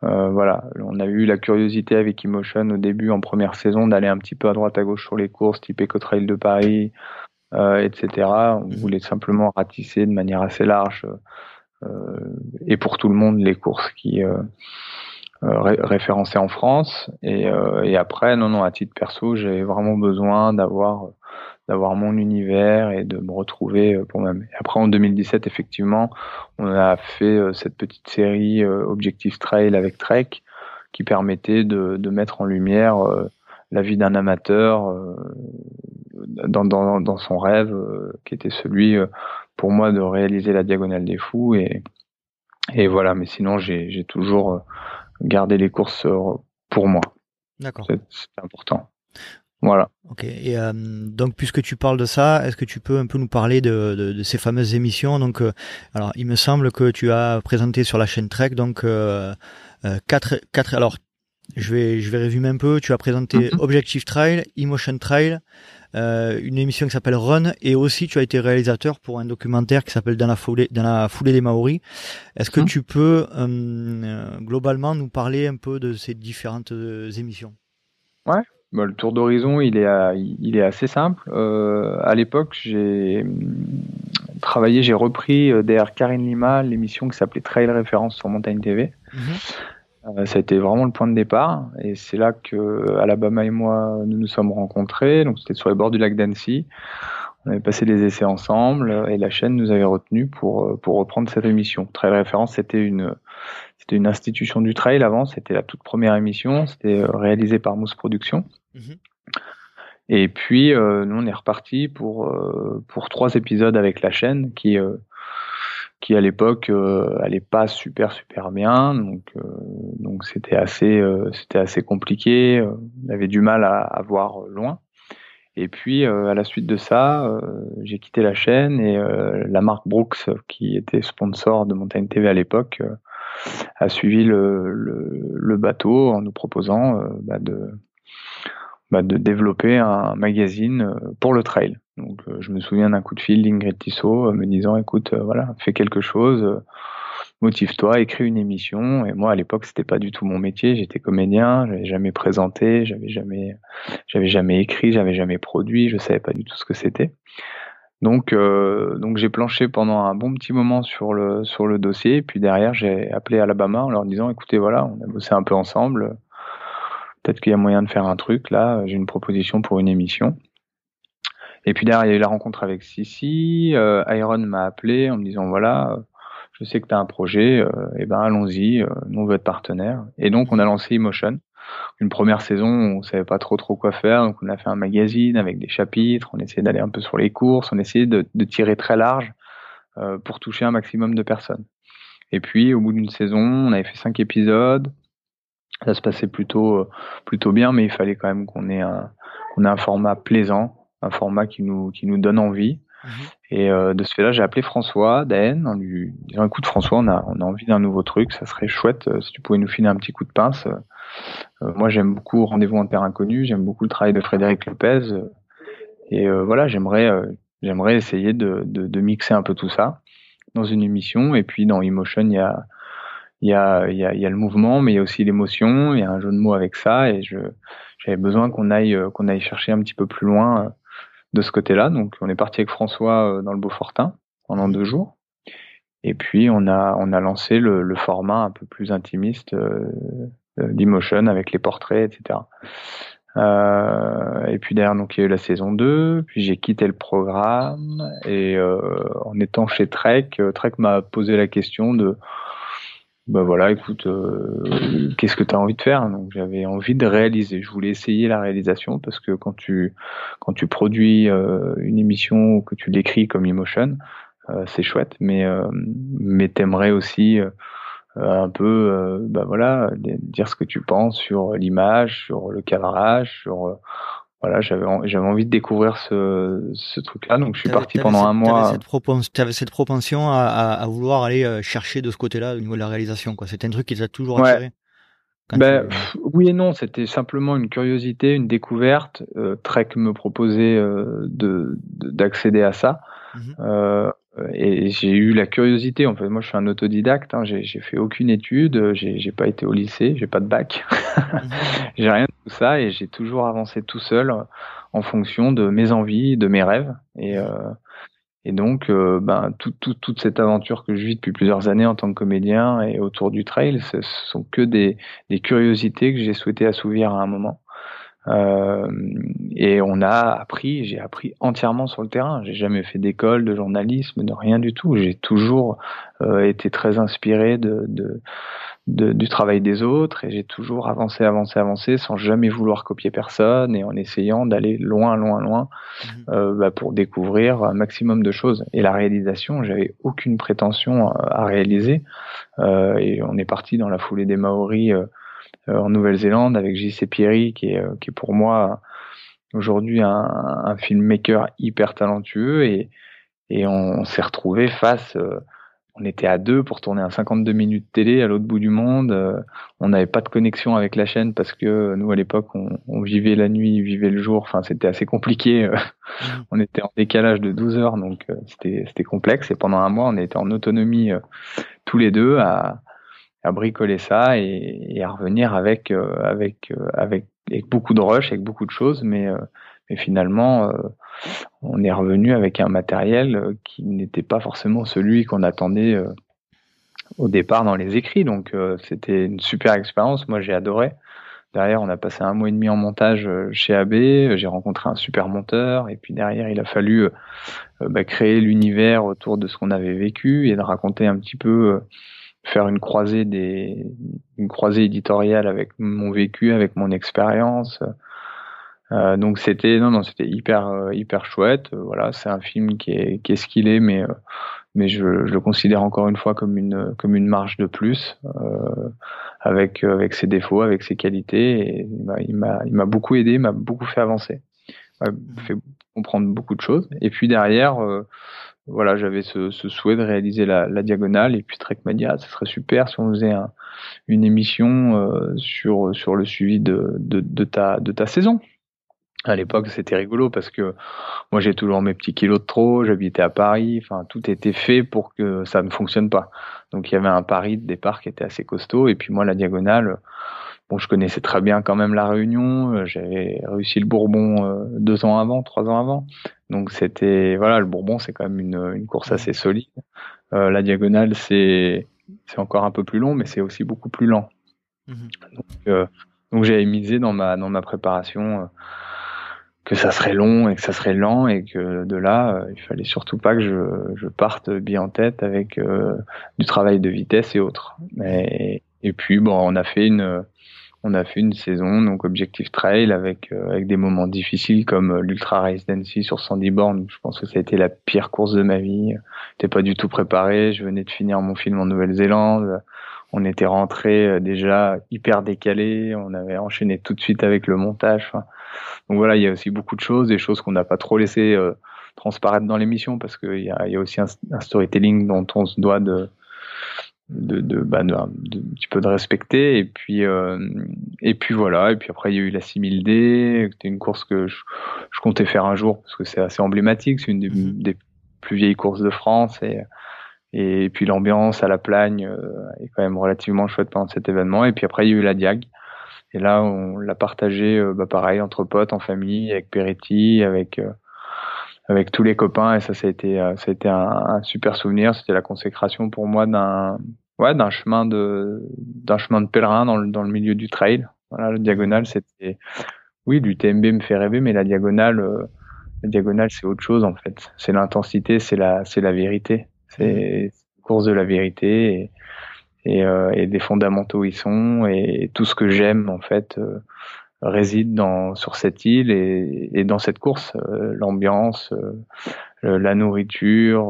Euh, voilà, on a eu la curiosité avec Emotion au début en première saison d'aller un petit peu à droite à gauche sur les courses type Eco Trail de Paris, euh, etc. On mhm. voulait simplement ratisser de manière assez large euh, et pour tout le monde les courses qui euh, référencé en France. Et, euh, et après, non, non, à titre perso, j'ai vraiment besoin d'avoir d'avoir mon univers et de me retrouver euh, pour même. Et après, en 2017, effectivement, on a fait cette petite série Objectif Trail avec Trek qui permettait de, de mettre en lumière la vie d'un amateur dans, dans, dans, son rêve, qui était celui pour moi de réaliser la Diagonale des Fous. Et, et voilà, mais sinon, j'ai toujours garder les courses euh, pour moi. D'accord. C'est important. Voilà. Ok. Et euh, donc, puisque tu parles de ça, est-ce que tu peux un peu nous parler de, de, de ces fameuses émissions? Donc, euh, alors, il me semble que tu as présenté sur la chaîne Trek donc euh, quatre, quatre. Alors, Je vais, je vais résumer un peu. Tu as présenté mhm. Objective Trail, Emotion Trail, une émission qui s'appelle Run, et aussi tu as été réalisateur pour un documentaire qui s'appelle Dans la foulée, dans la foulée des Maoris. Est-ce que mhm. tu peux euh, globalement nous parler un peu de ces différentes euh, émissions? Ouais. Bah, le tour d'horizon, il est, il est assez simple. Euh, à l'époque, j'ai travaillé, j'ai repris derrière Karine Lima l'émission qui s'appelait Trail Référence sur Montagne TV. Mhm. Euh, ça a été vraiment le point de départ et c'est là que Alabama et moi nous nous sommes rencontrés. Donc c'était sur les bords du lac d'Annecy. On avait passé des essais ensemble et la chaîne nous avait retenus pour pour reprendre cette émission. Trail référence, c'était une c'était une institution du trail avant. C'était la toute première émission. C'était euh, réalisé par Mousse Productions. Mhm. Et puis euh, nous on est reparti pour pour trois épisodes avec la chaîne qui qui à l'époque euh, allait pas super super bien. Donc euh, donc c'était assez euh, c'était assez compliqué. On avait du mal à, à voir loin. Et puis à la suite de ça j'ai quitté la chaîne et la marque Brooks qui était sponsor de Montagne TV à l'époque a suivi le, le, le, bateau en nous proposant bah, de bah, de développer un magazine pour le trail donc euh, je me souviens d'un coup de fil d'Ingrid Tissot euh, me disant écoute euh, voilà fais quelque chose motive-toi, écris une émission. Et moi, à l'époque, c'était pas du tout mon métier. J'étais comédien, j'avais jamais présenté, j'avais jamais, j'avais jamais écrit, j'avais jamais produit, je savais pas du tout ce que c'était. Donc, donc j'ai planché pendant un bon petit moment sur le sur le dossier. Puis derrière, j'ai appelé Alabama en leur disant, écoutez, voilà, on a bossé un peu ensemble. Peut-être qu'il y a moyen de faire un truc là. J'ai une proposition pour une émission. Et puis derrière, il y a eu la rencontre avec Sissi. Euh, Iron m'a appelé en me disant voilà, je sais que tu as un projet, et euh, eh ben allons-y, euh, nous on veut être partenaire. Et donc on a lancé Emotion. Une première saison, on savait pas trop trop quoi faire, donc on a fait un magazine avec des chapitres, on essayait d'aller un peu sur les courses, on essayait de, de tirer très large euh, pour toucher un maximum de personnes. Et puis au bout d'une saison, on avait fait cinq épisodes. Ça se passait plutôt euh, plutôt bien, mais il fallait quand même qu'on ait un qu'on ait un format plaisant un format qui nous, qui nous donne envie. Mhm. Et euh, de ce fait-là, j'ai appelé François Daen en lui disant écoute François, on a, on a envie d'un nouveau truc, ça serait chouette euh, si tu pouvais nous filer un petit coup de pince. Euh, moi, j'aime beaucoup Rendez-vous en terre inconnue, j'aime beaucoup le travail de Frédéric Lopez. et voilà, j'aimerais j'aimerais essayer de, de, de, mixer un peu tout ça dans une émission. Et puis dans Emotion, il y a il y a, il y a, il y a le mouvement, mais il y a aussi l'émotion. Il y a un jeu de mots avec ça, et je j'avais besoin qu'on aille qu'on aille chercher un petit peu plus loin de ce côté-là. Donc on est parti avec François euh, dans le Beaufortin pendant deux jours. Et puis on a on a lancé le, le format un peu plus intimiste euh, d'Emotion avec les portraits, etc. Euh, et puis derrière donc il y a eu la saison 2, puis j'ai quitté le programme et euh, en étant chez Trek, euh, Trek m'a posé la question de bah voilà, écoute, euh, qu'est-ce que tu as envie de faire? Donc j'avais envie de réaliser. Je voulais essayer la réalisation parce que quand tu quand tu produis euh, une émission ou que tu l'écris comme Emotion, euh, c'est chouette, mais mais t'aimerais aussi un peu, bah voilà, dire ce que tu penses sur l'image, sur le cadrage, sur voilà, j'avais j'avais envie de découvrir ce, ce truc-là, donc je suis parti pendant un mois. Cette propension, avais cette propension à, à, vouloir aller euh, chercher de ce côté-là au niveau de la réalisation, quoi. C'était un truc qui t'a toujours attiré? Ben, oui et non, c'était simplement une curiosité, une découverte. Euh, Trek me proposait euh, de d'accéder à ça. Mhm. euh, et j'ai eu la curiosité. En fait, moi, je suis un autodidacte. Hein, j'ai fait aucune étude. J'ai pas été au lycée. J'ai pas de bac. Mhm. j'ai rien de tout ça et j'ai toujours avancé tout seul en fonction de mes envies, de mes rêves. Et, euh, et donc, euh, ben, tout, tout, toute cette aventure que je vis depuis plusieurs années en tant que comédien et autour du trail, ce sont que des, des curiosités que j'ai souhaité assouvir à un moment. Euh, et on a appris, j'ai appris entièrement sur le terrain. J'ai jamais fait d'école de journalisme, de rien du tout. J'ai toujours euh, été très inspiré de, de, de, du travail des autres et j'ai toujours avancé, avancé, avancé sans jamais vouloir copier personne et en essayant d'aller loin, loin, loin mhm. euh, bah, pour découvrir un maximum de choses. Et la réalisation, j'avais aucune prétention à, réaliser. Euh, et on est parti dans la foulée des Maoris euh, euh, en Nouvelle-Zélande avec J.C. Pierry qui est, euh, qui est pour moi aujourd'hui un, un filmmaker hyper talentueux et, et on, s'est retrouvé face, euh, on était à deux pour tourner un 52 minutes télé à l'autre bout du monde. Euh, on n'avait pas de connexion avec la chaîne parce que nous à l'époque on, vivait la nuit, vivait le jour. Enfin c'était assez compliqué. Euh, mmh. on était en décalage de 12 heures donc euh, c'était c'était complexe. Et pendant un mois on était en autonomie tous les deux à, à bricoler ça et, à revenir avec avec avec avec beaucoup de rush, avec beaucoup de choses, mais mais finalement on est revenu avec un matériel euh, qui n'était pas forcément celui qu'on attendait euh, au départ dans les écrits. Donc euh, c'était une super expérience. Moi j'ai adoré. Derrière, on a passé un mois et demi en montage chez AB. J'ai rencontré un super monteur. Et puis derrière, il a fallu bah, créer l'univers autour de ce qu'on avait vécu et de raconter un petit peu, faire une croisée des, une croisée éditoriale avec mon vécu, avec mon expérience. Euh, donc c'était non non c'était hyper euh, hyper chouette. Euh, voilà, c'est un film qui est qui est ce qu'il est, mais mais je, je, le considère encore une fois comme une comme une marge de plus avec avec ses défauts, avec ses qualités. Et il m'a il m'a beaucoup aidé, m'a beaucoup fait avancer, m'a fait comprendre beaucoup de choses. Et puis derrière voilà, j'avais ce, ce, souhait de réaliser la, la, diagonale et puis Trek m'a dit serait super si on faisait un, une émission sur sur le suivi de, de, de ta de ta saison à l'époque, c'était rigolo parce que moi, j'ai toujours mes petits kilos de trop, j'habitais à Paris, enfin, tout était fait pour que ça ne fonctionne pas. Donc, il y avait un pari de départ qui était assez costaud. Et puis, moi, la diagonale, bon, je connaissais très bien quand même la Réunion. Euh, j'avais réussi le Bourbon euh, deux ans avant, trois ans avant. Donc, c'était, voilà, le Bourbon, c'est quand même une, une course assez solide. Euh, la diagonale, c'est, c'est encore un peu plus long, mais c'est aussi beaucoup plus lent. Mmh donc, euh, donc j'avais misé dans ma, dans ma préparation que ça serait long et que ça serait lent et que de là, il fallait surtout pas que je, je parte bien en tête avec du travail de vitesse et autres. Et, et puis bon, on a fait une on a fait une saison donc objectif trail avec euh, avec des moments difficiles comme l'ultra race d'Annecy sur 110 bornes. Je pense que ça a été la pire course de ma vie. J'étais pas du tout préparé. Je venais de finir mon film en Nouvelle-Zélande. On était rentré déjà hyper décalé. On avait enchaîné tout de suite avec le montage. Enfin, donc voilà, il y a aussi beaucoup de choses, des choses qu'on n'a pas trop laissé euh, transparaître dans l'émission parce qu'il y a, y a aussi un, storytelling dont on se doit de de, de, bah, de, un petit peu de respecter. Et puis euh, et puis voilà. Et puis après il y a eu la 6000D c'était une course que je, je, comptais faire un jour parce que c'est assez emblématique. C'est une des, mhm. des, plus vieilles courses de France. Et et puis l'ambiance à la Plagne euh, est quand même relativement chouette pendant cet événement. Et puis après il y a eu la Diag. Et là, on l'a partagé, euh, bah, pareil, entre potes, en famille, avec Peretti, avec euh, avec tous les copains. Et ça, ça a été, ça a été un, super souvenir. C'était la consécration pour moi d'un ouais, d'un chemin de d'un chemin de pèlerin dans le, dans le milieu du trail. Voilà, le diagonale, c'était oui, du TMB me fait rêver, mais la diagonale, la diagonale, c'est autre chose en fait. C'est l'intensité, c'est la, c'est la vérité. C'est course de la vérité. Et, et, euh, et, des fondamentaux y sont et, tout ce que j'aime en fait euh, réside dans sur cette île et, et dans cette course euh, l'ambiance la nourriture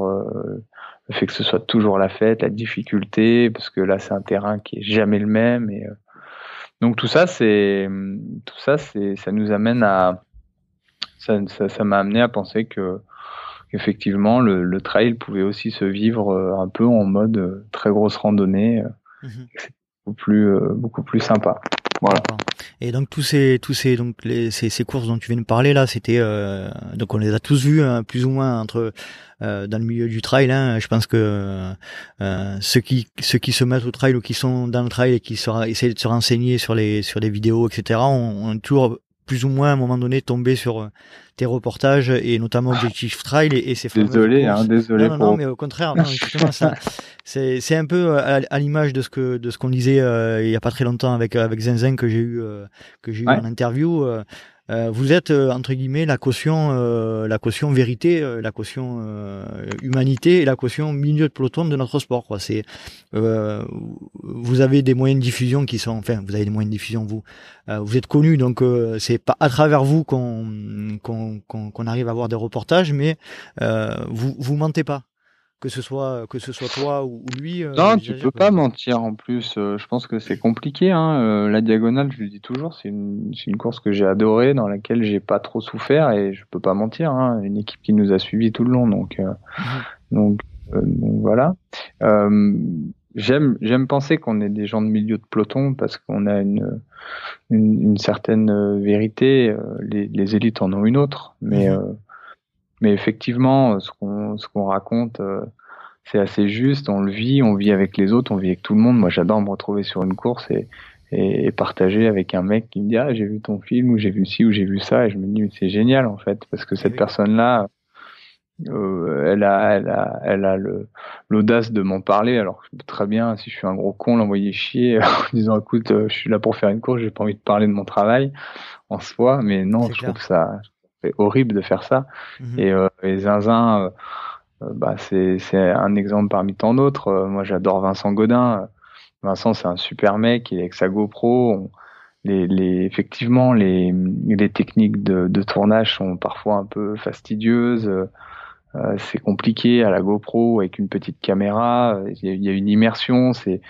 le fait que ce soit toujours la fête la difficulté parce que là c'est un terrain qui est jamais le même et donc tout ça c'est tout ça c'est ça nous amène à ça m'a ça, ça amené à penser que effectivement le, le, trail pouvait aussi se vivre euh, un peu en mode euh, très grosse randonnée. Euh, mhm. C'est beaucoup plus, beaucoup plus sympa. Voilà. Et donc tous ces tous ces donc les, ces, ces courses dont tu viens de parler là, c'était euh, donc on les a tous vus hein, plus ou moins entre euh, dans le milieu du trail. Hein, je pense que euh, ceux qui ceux qui se mettent au trail ou qui sont dans le trail et qui essaient de se renseigner sur les sur des vidéos etc. ont on toujours plus ou moins à un moment donné tombé sur euh, tes reportages et notamment Objectif Trail et, et ces Désolé, hein, désolé. Non, non, mais au contraire, non, c'est, c'est un peu euh, à, l'image de ce que de ce qu'on disait euh, il y a pas très longtemps avec avec Zinzin que j'ai eu que j'ai eu en interview. Euh, vous êtes euh, entre guillemets la caution, euh, la caution vérité, la caution humanité et la caution milieu de peloton de notre sport. Quoi. C'est, vous avez des moyens de diffusion qui sont, enfin, vous avez des moyens de diffusion vous. vous êtes connu, donc c'est pas à travers vous qu'on qu'on qu'on arrive à avoir des reportages, mais vous vous mentez pas que ce soit que ce soit toi ou, lui. Euh, non, tu peux pas mentir en plus. Euh, je pense que c'est compliqué. Hein. Euh, la diagonale, je le dis toujours, c'est une, une course que j'ai adorée, dans laquelle j'ai pas trop souffert et je peux pas mentir. Hein. Une équipe qui nous a suivis tout le long, donc mhm. donc donc voilà. Euh, j'aime j'aime penser qu'on est des gens de milieu de peloton parce qu'on a une, une, une certaine vérité. Les, les, élites en ont une autre, mais mhm. Mais effectivement, ce qu'on ce qu'on raconte c'est assez juste, on le vit, on vit avec les autres, on vit avec tout le monde. Moi, j'adore me retrouver sur une course et, et, partager avec un mec qui me dit ah j'ai vu ton film ou j'ai vu ci ou j'ai vu ça. Et je me dis c'est génial en fait parce que cette personne là euh, elle a elle a elle a l'audace de m'en parler. Alors très bien si je suis un gros con l'envoyer chier en disant écoute euh, je suis là pour faire une course j'ai pas envie de parler de mon travail en soi. Mais non je trouve ça c'est horrible de faire ça mhm. et, euh, euh, euh, bah c'est un exemple parmi tant d'autres moi j'adore Vincent Godin Vincent, c'est un super mec, il est avec sa GoPro. les, les, effectivement, les, les techniques de, de, tournage sont parfois un peu fastidieuses. Euh, c'est compliqué à la GoPro avec une petite caméra. Il y a, une immersion. C'est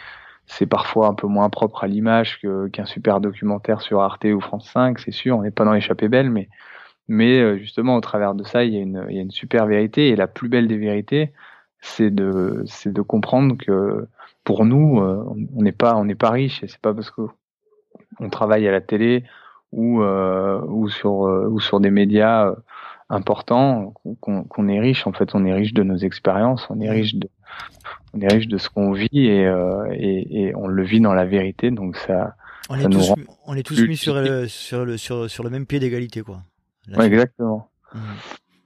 c'est parfois un peu moins propre à l'image qu'un super documentaire sur Arte ou France 5, c'est sûr. On n'est pas dans l'échappée belle, mais mais euh, justement au travers de ça, il y a une il y a une super vérité. Et la plus belle des vérités, c'est de c'est de comprendre que pour nous, euh, on n'est pas on n'est pas riche et c'est pas parce que on travaille à la télé ou euh, ou sur euh, ou sur des médias importants qu'on est riche. En fait, on est riche de nos expériences, on est riche de on est riche de ce qu'on vit et, et, et on le vit dans la vérité. Donc ça, on est tous, on est tous mis sur le, sur le sur sur le même pied d'égalité quoi. Ouais, exactement. Mmh.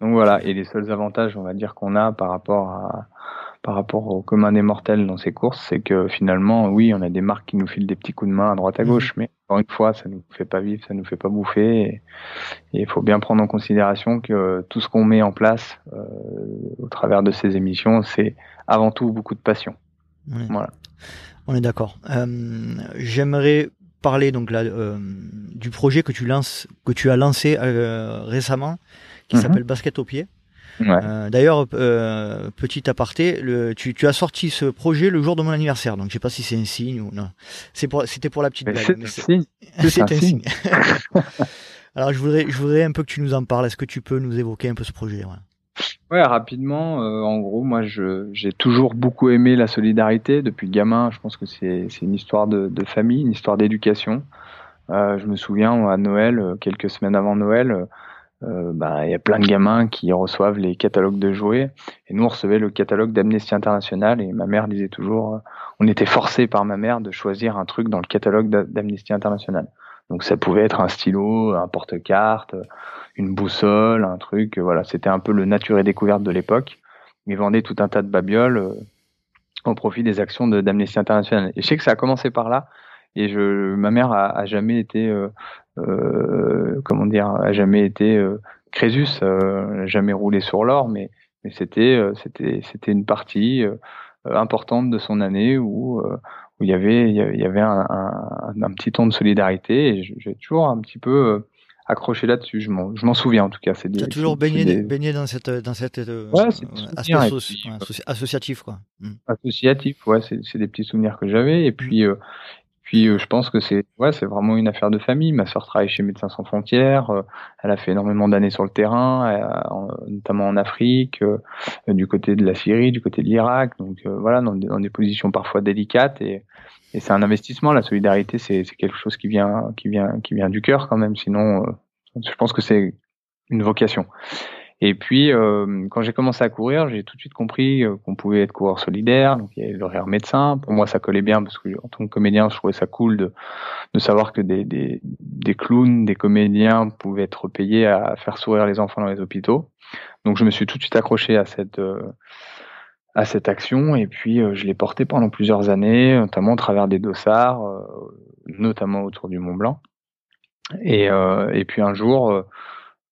Donc voilà, et les seuls avantages, on va dire qu'on a par rapport à par rapport au commun des mortels dans ces courses, c'est que finalement, oui, on a des marques qui nous filent des petits coups de main à droite à gauche, mhm. mais encore une fois, ça nous fait pas vivre, ça nous fait pas bouffer, et il faut bien prendre en considération que tout ce qu'on met en place euh, au travers de ces émissions, c'est avant tout beaucoup de passion. Voilà. On est d'accord. Euh, J'aimerais parler donc là euh, du projet que tu lances, que tu as lancé euh, récemment, qui mhm. s'appelle Basket au pied. Euh, d'ailleurs, petit aparté, le, tu, tu, as sorti ce projet le jour de mon anniversaire, donc je sais pas si c'est un signe ou non. C'est pour, c'était pour la petite blague. C'est un, signe. Alors je voudrais, je voudrais un peu que tu nous en parles. Est-ce que tu peux nous évoquer un peu ce projet Ouais, rapidement. Euh, en gros, moi, j'ai toujours beaucoup aimé la solidarité depuis gamin. Je pense que c'est une histoire de, de, famille, une histoire d'éducation. Euh, je me souviens à Noël, euh, quelques semaines avant Noël euh, bah, il y a plein de gamins qui reçoivent les catalogues de jouets. Et nous, on recevait le catalogue d'Amnesty International. Et ma mère disait toujours, euh, on était forcé par ma mère de choisir un truc dans le catalogue d'Amnesty International. Donc ça pouvait être un stylo, un porte-carte, une boussole, un truc. Voilà, c'était un peu le nature et découverte de l'époque. Ils vendaient tout un tas de babioles euh, au profit des actions d'Amnesty International. Et je sais que ça a commencé par là. Et je, ma mère a, jamais été euh, comment dire, a jamais été euh, Crésus, euh, jamais roulé sur l'or, mais, mais c'était c'était c'était une partie importante de son année où où il y avait il y avait un, un, un petit ton de solidarité et j'ai toujours un petit peu accroché là-dessus. Je m'en souviens en tout cas. Tu as toujours baigné, baigné dans cette dans cette ouais, aspect associatif quoi. Hmm. Associatif, ouais, c'est des petits souvenirs que j'avais et hmm. puis puis euh, je pense que c'est ouais, c'est vraiment une affaire de famille. Ma sœur travaille chez Médecins sans frontières. Euh, elle a fait énormément d'années sur le terrain, euh, notamment en Afrique, du côté de la Syrie, du côté de l'Irak. Donc voilà, dans, dans, des positions parfois délicates. Et, et c'est un investissement. La solidarité, c'est quelque chose qui vient qui vient qui vient du cœur quand même. Sinon, je pense que c'est une vocation. Et puis, euh, quand j'ai commencé à courir, j'ai tout de suite compris euh, qu'on pouvait être coureur solidaire. Donc, il y avait l'horaire médecin. Pour moi, ça collait bien parce que, en tant que comédien, je trouvais ça cool de, de savoir que des, des, des clowns, des comédiens pouvaient être payés à faire sourire les enfants dans les hôpitaux. Donc, je me suis tout de suite accroché à cette euh, à cette action et puis je l'ai porté pendant plusieurs années, notamment au travers des dossards, notamment autour du Mont Blanc. Et, et puis un jour euh,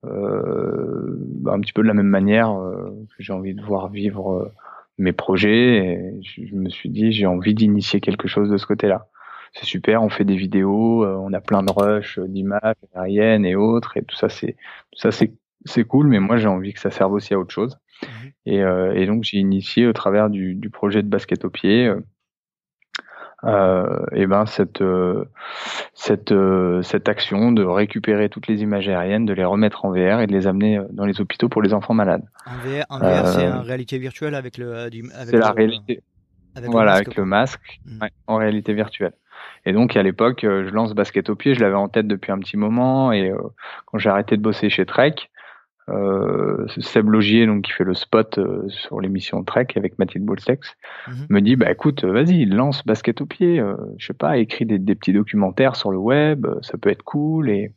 bah, un petit peu de la même manière euh, que j'ai envie de voir vivre euh, mes projets. Et je, me suis dit, j'ai envie d'initier quelque chose de ce côté-là. C'est super, on fait des vidéos, on a plein de rushs d'images aériennes et autres, et tout ça, c'est tout ça, c'est c'est cool, mais moi j'ai envie que ça serve aussi à autre chose. Mmh. Et, et donc j'ai initié au travers du, du, projet de basket au pied euh, et ben cette cette cette action de récupérer toutes les images aériennes, de les remettre en VR et de les amener dans les hôpitaux pour les enfants malades. En VR, en VR c'est en réalité virtuelle avec le. C'est la réalité. Avec voilà, avec le masque, mmh. en réalité virtuelle. Et donc à l'époque, je lance basket au pied, je l'avais en tête depuis un petit moment, et quand j'ai arrêté de bosser chez Trek, euh, Seb Logier, donc qui fait le spot euh, sur l'émission Trek avec Mathilde Bolsex, mhm. me dit bah écoute, vas-y, lance basket au pied, euh, je sais pas, écris des, petits documentaires sur le web, ça peut être cool et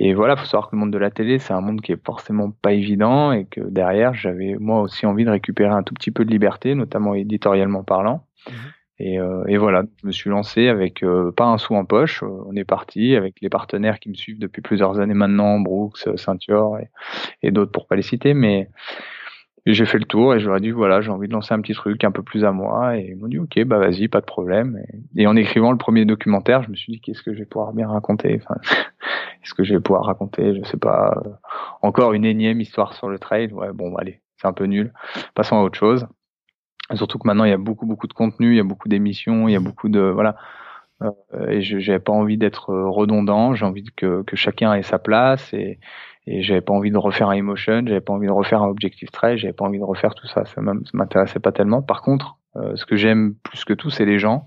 et voilà, faut savoir que le monde de la télé, c'est un monde qui est forcément pas évident et que derrière, j'avais moi aussi envie de récupérer un tout petit peu de liberté, notamment éditorialement parlant. Mhm. Et, euh, et, voilà, je me suis lancé avec euh, pas un sou en poche. Euh, on est parti avec les partenaires qui me suivent depuis plusieurs années maintenant, Brooks, Ceinture et, et d'autres pour pas les citer. Mais j'ai fait le tour et ai dit voilà, j'ai envie de lancer un petit truc un peu plus à moi. Et ils m'ont dit ok, bah vas-y, pas de problème. Et, en écrivant le premier documentaire, je me suis dit qu'est-ce que je vais pouvoir bien raconter? Enfin, est-ce que je vais pouvoir raconter, je sais pas, encore une énième histoire sur le trail. Ouais, bon, allez, c'est un peu nul. Passons à autre chose. Surtout que maintenant il y a beaucoup beaucoup de contenu, il y a beaucoup d'émissions, il y a beaucoup de voilà. Euh, et je j'avais pas envie d'être redondant, j'ai envie que, que chacun ait sa place et et j'avais pas envie de refaire un emotion, j'avais pas envie de refaire un objectif trail, j'avais pas envie de refaire tout ça, ça m'intéressait pas tellement. Par contre, euh, ce que j'aime plus que tout, c'est les gens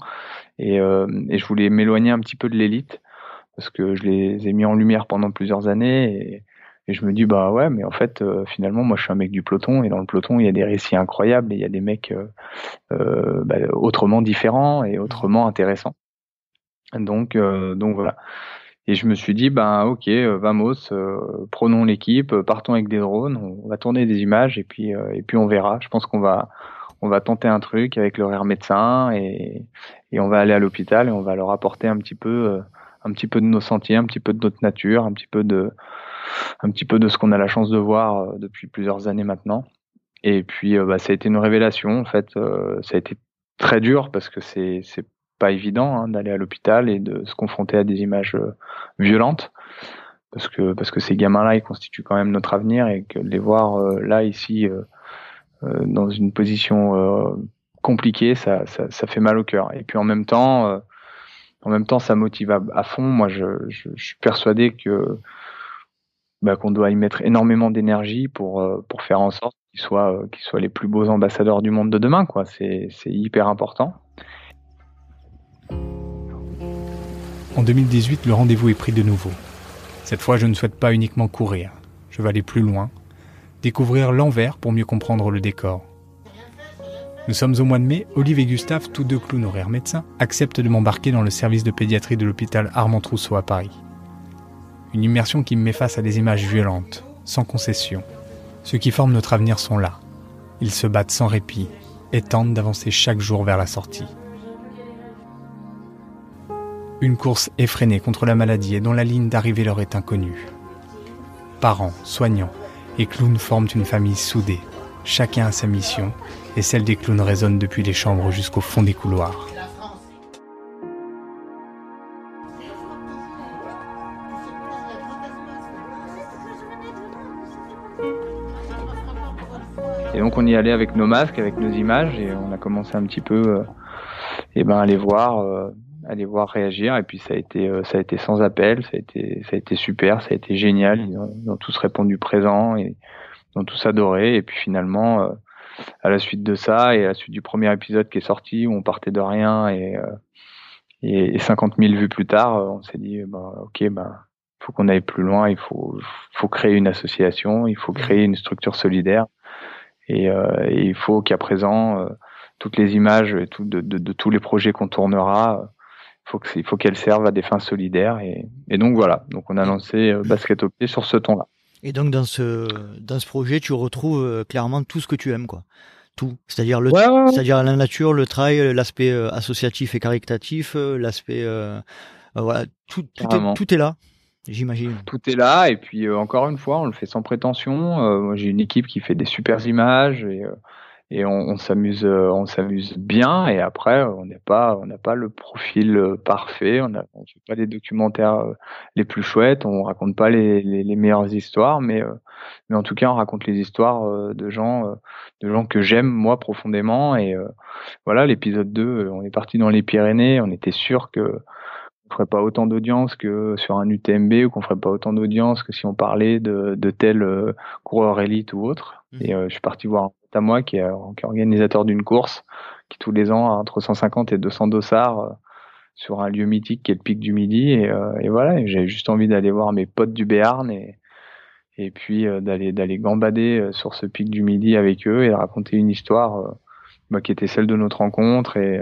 et, euh, et je voulais m'éloigner un petit peu de l'élite parce que je les ai mis en lumière pendant plusieurs années et, je me dis, bah ouais, mais en fait, euh, finalement, moi, je suis un mec du peloton, et dans le peloton, il y a des récits incroyables, et il y a des mecs euh, euh bah, autrement différents et autrement intéressants. Donc, euh, donc voilà. Et je me suis dit, bah ok, vamos, prenons l'équipe, partons avec des drones, on va tourner des images, et puis, et puis on verra. Je pense qu'on va, on va tenter un truc avec l'horaire médecin, et, et on va aller à l'hôpital, et on va leur apporter un petit peu, un petit peu de nos sentiers, un petit peu de notre nature, un petit peu de un petit peu de ce qu'on a la chance de voir euh, depuis plusieurs années maintenant. Et puis, euh, bah, ça a été une révélation. En fait, euh, ça a été très dur parce que c'est c'est pas évident hein, d'aller à l'hôpital et de se confronter à des images violentes parce que parce que ces gamins-là, ils constituent quand même notre avenir et que les voir là ici dans une position compliquée, ça, ça, ça fait mal au cœur. Et puis en même temps, en même temps, ça motive à, fond. Moi, je, suis persuadé que bah, qu'on doit y mettre énormément d'énergie pour, euh, faire en sorte qu'ils soient, euh, soient les plus beaux ambassadeurs du monde de demain. Quoi. C'est, c'est hyper important. En 2018, le rendez-vous est pris de nouveau. Cette fois, je ne souhaite pas uniquement courir. Je veux aller plus loin, découvrir l'envers pour mieux comprendre le décor. Nous sommes au mois de mai, Olive et Gustave, tous deux clowns horaires médecins, acceptent de m'embarquer dans le service de pédiatrie de l'hôpital Armand Trousseau à Paris. Une immersion qui me met face à des images violentes, sans concession. Ceux qui forment notre avenir sont là. Ils se battent sans répit et tentent d'avancer chaque jour vers la sortie. Une course effrénée contre la maladie et dont la ligne d'arrivée leur est inconnue. Parents, soignants et clowns forment une famille soudée. Chacun a sa mission et celle des clowns résonne depuis les chambres jusqu'au fond des couloirs. donc on y allait avec nos masques, avec nos images, et on a commencé un petit peu, euh, et ben à les voir, euh, à voir réagir. Et puis ça a été, euh, ça a été sans appel, ça a été, ça a été super, ça a été génial. Ils ont, tous répondu présent et ils ont tous adoré. Et puis finalement, à la suite de ça et à la suite du premier épisode qui est sorti où on partait de rien et et, 50 000 vues plus tard, on s'est dit, bah, ok, ben faut qu'on aille plus loin, il faut, faut créer une association, il faut créer une structure solidaire. Euh, et, il faut qu'à présent, euh, toutes les images tout, de, de, de, tous les projets qu'on tournera, euh, il faut qu'elles servent à des fins solidaires. Et, et, donc voilà, donc on a lancé Basket au pied sur ce ton-là. Et donc dans ce dans ce projet, tu retrouves clairement tout ce que tu aimes, quoi. Tout, c'est-à-dire le, c'est-à-dire la nature, le trail, l'aspect associatif et caritatif, l'aspect, voilà, tout, tout est, tout est là. J'imagine. Tout est là et puis euh, encore une fois, on le fait sans prétention. Euh, j'ai une équipe qui fait des super images et, euh, et on, s'amuse on s'amuse bien. Et après on n'est pas on n'a pas le profil parfait. On on fait pas les documentaires les plus chouettes. On raconte pas les, les, les meilleures histoires. Mais mais en tout cas on raconte les histoires de gens de gens que j'aime moi profondément. Et voilà l'épisode 2 on est parti dans les Pyrénées. On était sûr que ferait pas autant d'audience que sur un UTMB ou qu'on ferait pas autant d'audience que si on parlait de, de tel euh, coureur élite ou autre. Mmh. Et euh, je suis parti voir à moi qui est, qui est organisateur d'une course qui tous les ans a entre 150 et 200 dossards euh, sur un lieu mythique qui est le pic du Midi. Et, et voilà, j'avais juste envie d'aller voir mes potes du Béarn et, et puis d'aller d'aller gambader sur ce pic du Midi avec eux et raconter une histoire bah, qui était celle de notre rencontre et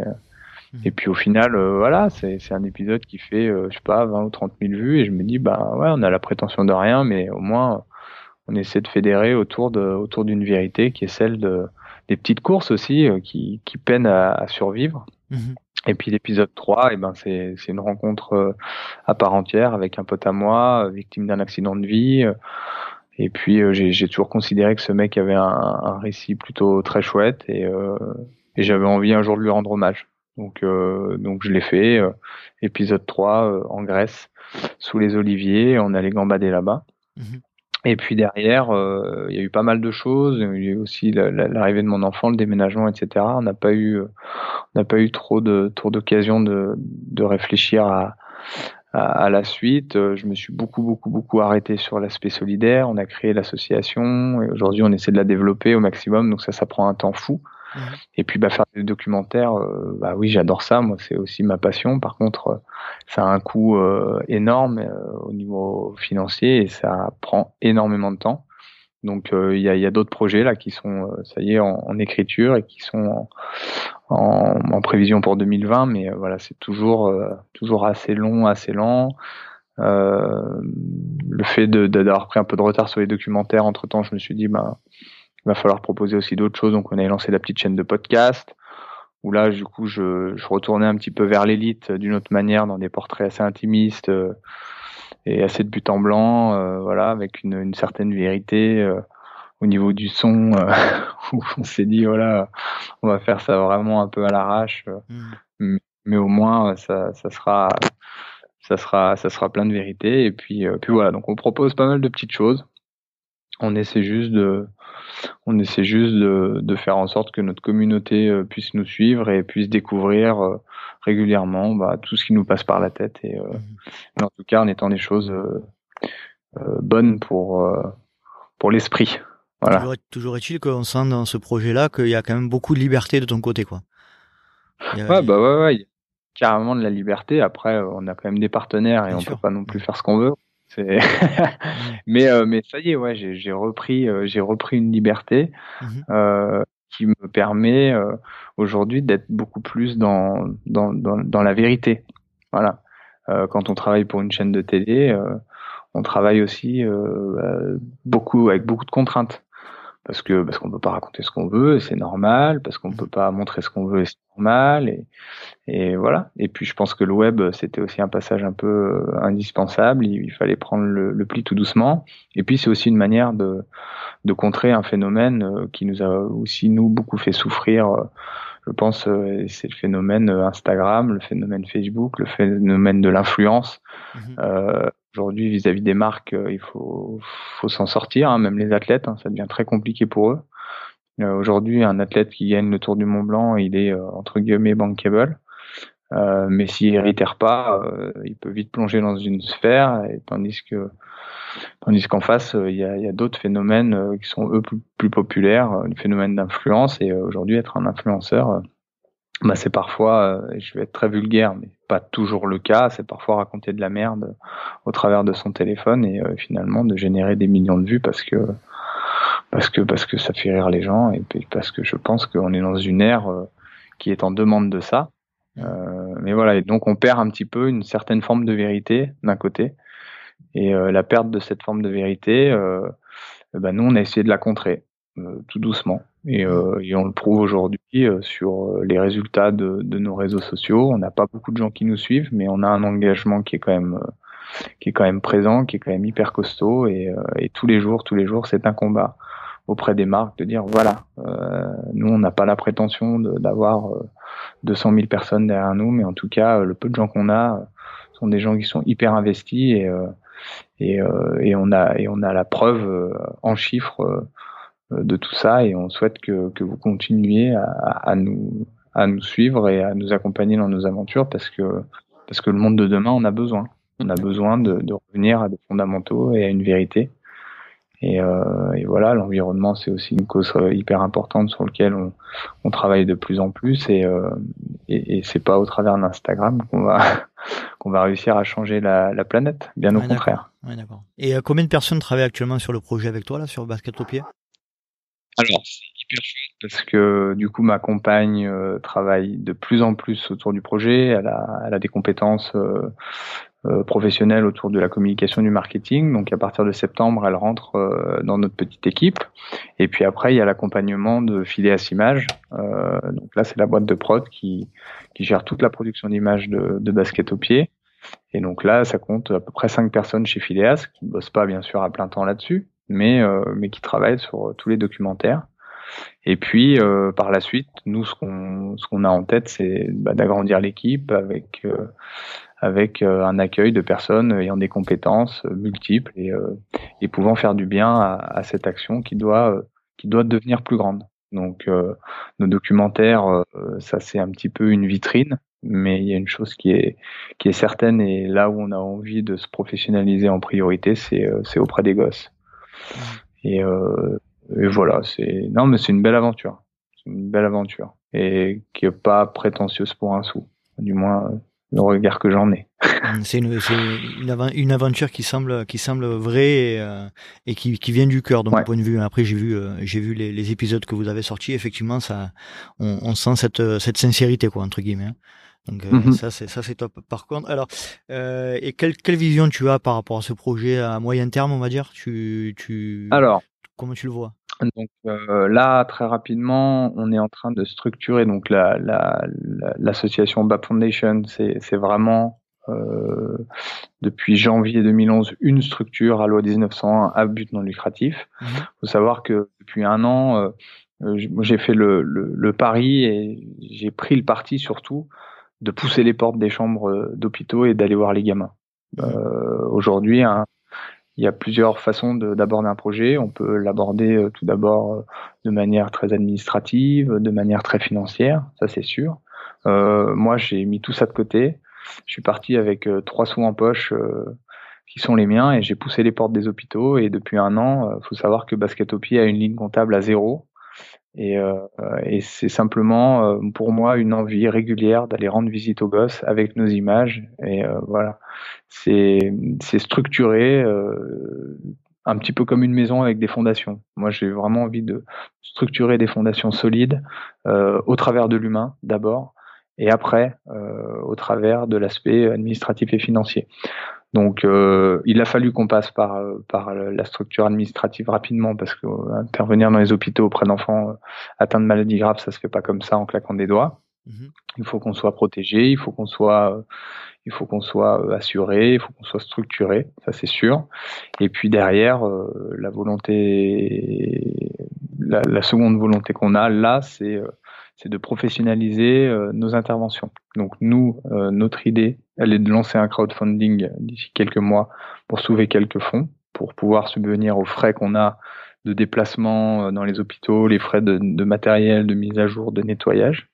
Mhm. Et puis au final, euh, voilà, c'est un épisode qui fait, euh, je sais pas, 20 ou 30 000 vues, et je me dis, bah ouais, on a la prétention de rien, mais au moins, on essaie de fédérer autour de autour d'une vérité qui est celle de des petites courses aussi euh, qui, qui peinent à, à survivre. Mhm. Et puis l'épisode 3, et eh ben c'est c'est une rencontre à part entière avec un pote à moi, victime d'un accident de vie. Et puis j'ai toujours considéré que ce mec avait un, un récit plutôt très chouette et, et j'avais envie un jour de lui rendre hommage. Donc, euh, donc je l'ai fait. Euh, épisode 3 euh, en Grèce, sous les oliviers, on allait gambader là-bas. Mhm. Et puis derrière, il y a eu pas mal de choses. Il y a eu aussi l'arrivée de mon enfant, le déménagement, etc. On n'a pas eu, on n'a pas eu trop de trop d'occasion de, de réfléchir à, à, la suite. Je me suis beaucoup beaucoup beaucoup arrêté sur l'aspect solidaire. On a créé l'association et aujourd'hui on essaie de la développer au maximum. Donc ça, ça prend un temps fou. Et puis bah, faire des documentaires, euh, bah oui, j'adore ça. Moi, c'est aussi ma passion. Par contre, euh, ça a un coût euh, énorme au niveau financier et ça prend énormément de temps. Donc il y a, d'autres projets là qui sont, ça y est, en, écriture et qui sont en, en, prévision pour 2020. Mais voilà, c'est toujours toujours assez long, assez lent. le fait d'avoir pris un peu de retard sur les documentaires, entre temps, je me suis dit, bah il va falloir proposer aussi d'autres choses. Donc, on a lancé la petite chaîne de podcast où là, du coup, je, je retournais un petit peu vers l'élite d'une autre manière, dans des portraits assez intimistes euh, et assez de but en blanc, euh, voilà, avec une, une, certaine vérité euh, au niveau du son, où on s'est dit, voilà, on va faire ça vraiment un peu à l'arrache, mmh. mais, au moins, ça, ça sera, ça sera, ça sera plein de vérité. Et puis, puis voilà, donc on propose pas mal de petites choses. On essaie juste de, on essaie juste de, de, faire en sorte que notre communauté euh, puisse nous suivre et puisse découvrir euh, régulièrement bah, tout ce qui nous passe par la tête. Et, euh, mhm. en tout cas, en étant des choses bonnes pour, pour l'esprit. Voilà. Toujours, est-il qu'on sent dans ce projet-là qu'il y a quand même beaucoup de liberté de ton côté, quoi. Ouais, bah ouais, ouais, carrément de la liberté. Après, on a quand même des partenaires et on peut pas non plus faire ce qu'on veut. mais euh, mais ça y est, ouais, j'ai repris euh, j'ai repris une liberté mmh euh, qui me permet aujourd'hui d'être beaucoup plus dans, dans dans dans la vérité. Voilà. quand on travaille pour une chaîne de télé, on travaille aussi beaucoup avec beaucoup de contraintes parce que parce qu'on peut pas raconter ce qu'on veut et c'est normal parce qu'on peut pas montrer ce qu'on veut et c'est normal et, et voilà. Et puis je pense que le web c'était aussi un passage un peu euh, indispensable. Il, fallait prendre le, le, pli tout doucement. Et puis c'est aussi une manière de de contrer un phénomène euh, qui nous a aussi nous beaucoup fait souffrir euh, je pense c'est le phénomène Instagram le phénomène Facebook le phénomène de l'influence mmh euh, Aujourd'hui, vis-à-vis des marques, euh, il faut, faut s'en sortir, hein, même les athlètes, hein, ça devient très compliqué pour eux. Euh, aujourd'hui, un athlète qui gagne le Tour du Mont Blanc, il est euh, entre guillemets bankable. Euh, mais s'il réitère pas, il peut vite plonger dans une sphère, et tandis que tandis qu'en face, il y a, y a d'autres phénomènes qui sont eux plus, plus populaires, le phénomène d'influence. Et aujourd'hui, être un influenceur, bah, c'est parfois, je vais être très vulgaire, mais pas toujours le cas. C'est parfois raconter de la merde au travers de son téléphone et euh, finalement de générer des millions de vues parce que parce que parce que ça fait rire les gens et parce que je pense qu'on est dans une ère euh, qui est en demande de ça. Euh, mais voilà, et donc on perd un petit peu une certaine forme de vérité d'un côté et la perte de cette forme de vérité, ben nous on a essayé de la contrer tout doucement. Et, euh, et, on le prouve aujourd'hui euh, sur euh, les résultats de, de, nos réseaux sociaux. On n'a pas beaucoup de gens qui nous suivent, mais on a un engagement qui est quand même qui est quand même présent, qui est quand même hyper costaud. Et, et tous les jours, tous les jours, c'est un combat. auprès des marques de dire voilà, nous on n'a pas la prétention d'avoir 200 000 personnes derrière nous, mais en tout cas le peu de gens qu'on a sont des gens qui sont hyper investis et et, et on a et on a la preuve en chiffres de tout ça et on souhaite que, que vous continuiez à, à, nous à nous suivre et à nous accompagner dans nos aventures parce que parce que le monde de demain on a besoin. On a besoin de, de revenir à des fondamentaux et à une vérité. Et, euh, et voilà l'environnement c'est aussi une cause hyper importante sur laquelle on, on travaille de plus en plus et euh, et, et c'est pas au travers d'Instagram qu'on va qu'on va réussir à changer la, la planète bien au contraire. Ouais, et euh, combien de personnes travaillent actuellement sur le projet avec toi là sur basket au pied? Alors, c'est hyper chouette parce que du coup, ma compagne euh, travaille de plus en plus autour du projet. Elle a, elle a des compétences euh, euh, professionnelles autour de la communication du marketing. Donc, à partir de septembre, elle rentre dans notre petite équipe. Et puis après, il y a l'accompagnement de Phileas Images. donc là, c'est la boîte de prod qui, qui gère toute la production d'images de, de basket au pied. Et donc là, ça compte à peu près cinq personnes chez Phileas qui ne bossent pas bien sûr à plein temps là-dessus, mais, euh, mais qui travaille sur tous les documentaires. Et puis euh, par la suite, nous ce qu'on ce a en tête, c'est bah, d'agrandir l'équipe avec euh, avec un accueil de personnes ayant des compétences multiples et, et pouvant faire du bien à, à, cette action qui doit qui doit devenir plus grande. Donc nos documentaires, ça c'est un petit peu une vitrine, mais il y a une chose qui est qui est certaine et là où on a envie de se professionnaliser en priorité, c'est c'est auprès des gosses. Et, euh, et voilà, c'est non, mais c'est une belle aventure, c'est une belle aventure et qui est pas prétentieuse pour un sou, du moins le regard que j'en ai. c'est une, une, une, aventure qui semble qui semble vraie et, euh, et qui, qui, vient du cœur de mon point de vue. Après j'ai vu euh, j'ai vu les, les, épisodes que vous avez sortis. Effectivement, ça on, on sent cette cette sincérité quoi entre guillemets. Donc euh, mhm. ça c'est ça c'est top. Par contre, alors euh, et quelle quelle vision tu as par rapport à ce projet à moyen terme, on va dire? Tu tu alors comment tu le vois? Donc euh, là, très rapidement, on est en train de structurer donc la, la, l'association BAP Foundation. C'est, vraiment euh, depuis janvier 2011 une structure à loi 1901 à but non lucratif. Il mhm. faut savoir que depuis un an, euh, j'ai fait le, le, le, pari et j'ai pris le parti surtout de pousser les portes des chambres euh, d'hôpitaux et d'aller voir les gamins. Mmh. Euh, Aujourd'hui, hein, il y a plusieurs façons d'aborder un projet. On peut l'aborder euh, tout d'abord euh, de manière très administrative, de manière très financière, ça c'est sûr. Euh, moi, j'ai mis tout ça de côté. Je suis parti avec trois sous en poche qui sont les miens et j'ai poussé les portes des hôpitaux. Et depuis un an, il faut savoir que Basketopie a une ligne comptable à zéro. Et, euh, et c'est simplement euh, pour moi une envie régulière d'aller rendre visite aux gosses avec nos images. Et euh, voilà, c'est structuré un petit peu comme une maison avec des fondations. Moi, j'ai vraiment envie de structurer des fondations solides au travers de l'humain d'abord, et après au travers de l'aspect administratif et financier. Donc, euh, il a fallu qu'on passe par, euh, par la structure administrative rapidement parce que euh, intervenir dans les hôpitaux auprès d'enfants atteints de maladies graves, ça se fait pas comme ça en claquant des doigts. Mhm. Il faut qu'on soit protégé, il faut qu'on soit, il faut qu'on soit assuré, il faut qu'on soit structuré, ça c'est sûr. Et puis derrière, la volonté, la, la seconde volonté qu'on a là, c'est c'est de professionnaliser euh, nos interventions. Donc nous, euh, notre idée, elle est de lancer un crowdfunding d'ici quelques mois pour sauver quelques fonds, pour pouvoir subvenir aux frais qu'on a de déplacement euh, dans les hôpitaux, les frais de, de matériel, de mise à jour, de nettoyage.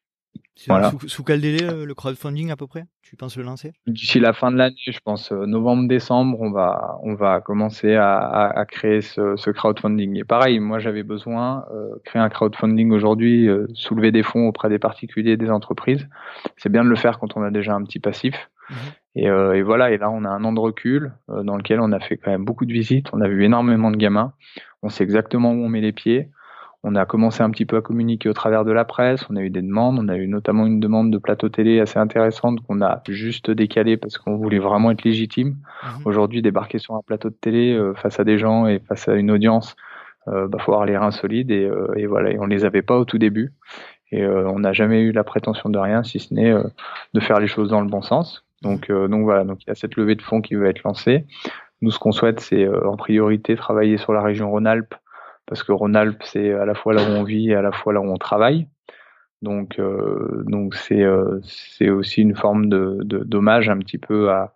Voilà. Sous, quel délai euh, le crowdfunding à peu près? Tu penses le lancer? D'ici la fin de l'année, je pense euh, novembre-décembre, on va on va commencer à, à, créer ce, ce, crowdfunding. Et pareil, moi j'avais besoin euh, créer un crowdfunding aujourd'hui, euh, soulever des fonds auprès des particuliers, des entreprises. C'est bien de le faire quand on a déjà un petit passif. Mhm. Et, et, voilà, et là on a un an de recul dans lequel on a fait quand même beaucoup de visites, on a vu énormément de gamins, on sait exactement où on met les pieds. On a commencé un petit peu à communiquer au travers de la presse. On a eu des demandes. On a eu notamment une demande de plateau télé assez intéressante qu'on a juste décalé parce qu'on voulait vraiment être légitime. Mhm. Aujourd'hui, débarquer sur un plateau de télé euh, face à des gens et face à une audience, euh, bah, faut avoir les reins solides et, euh, et voilà. Et on les avait pas au tout début. Et euh, on n'a jamais eu la prétention de rien, si ce n'est de faire les choses dans le bon sens. Donc, donc voilà. Donc il y a cette levée de fonds qui va être lancée. Nous, ce qu'on souhaite, c'est en priorité travailler sur la région Rhône-Alpes parce que Rhône-Alpes, c'est à la fois là où on vit et à la fois là où on travaille. Donc, donc c'est c'est aussi une forme de d'hommage un petit peu à,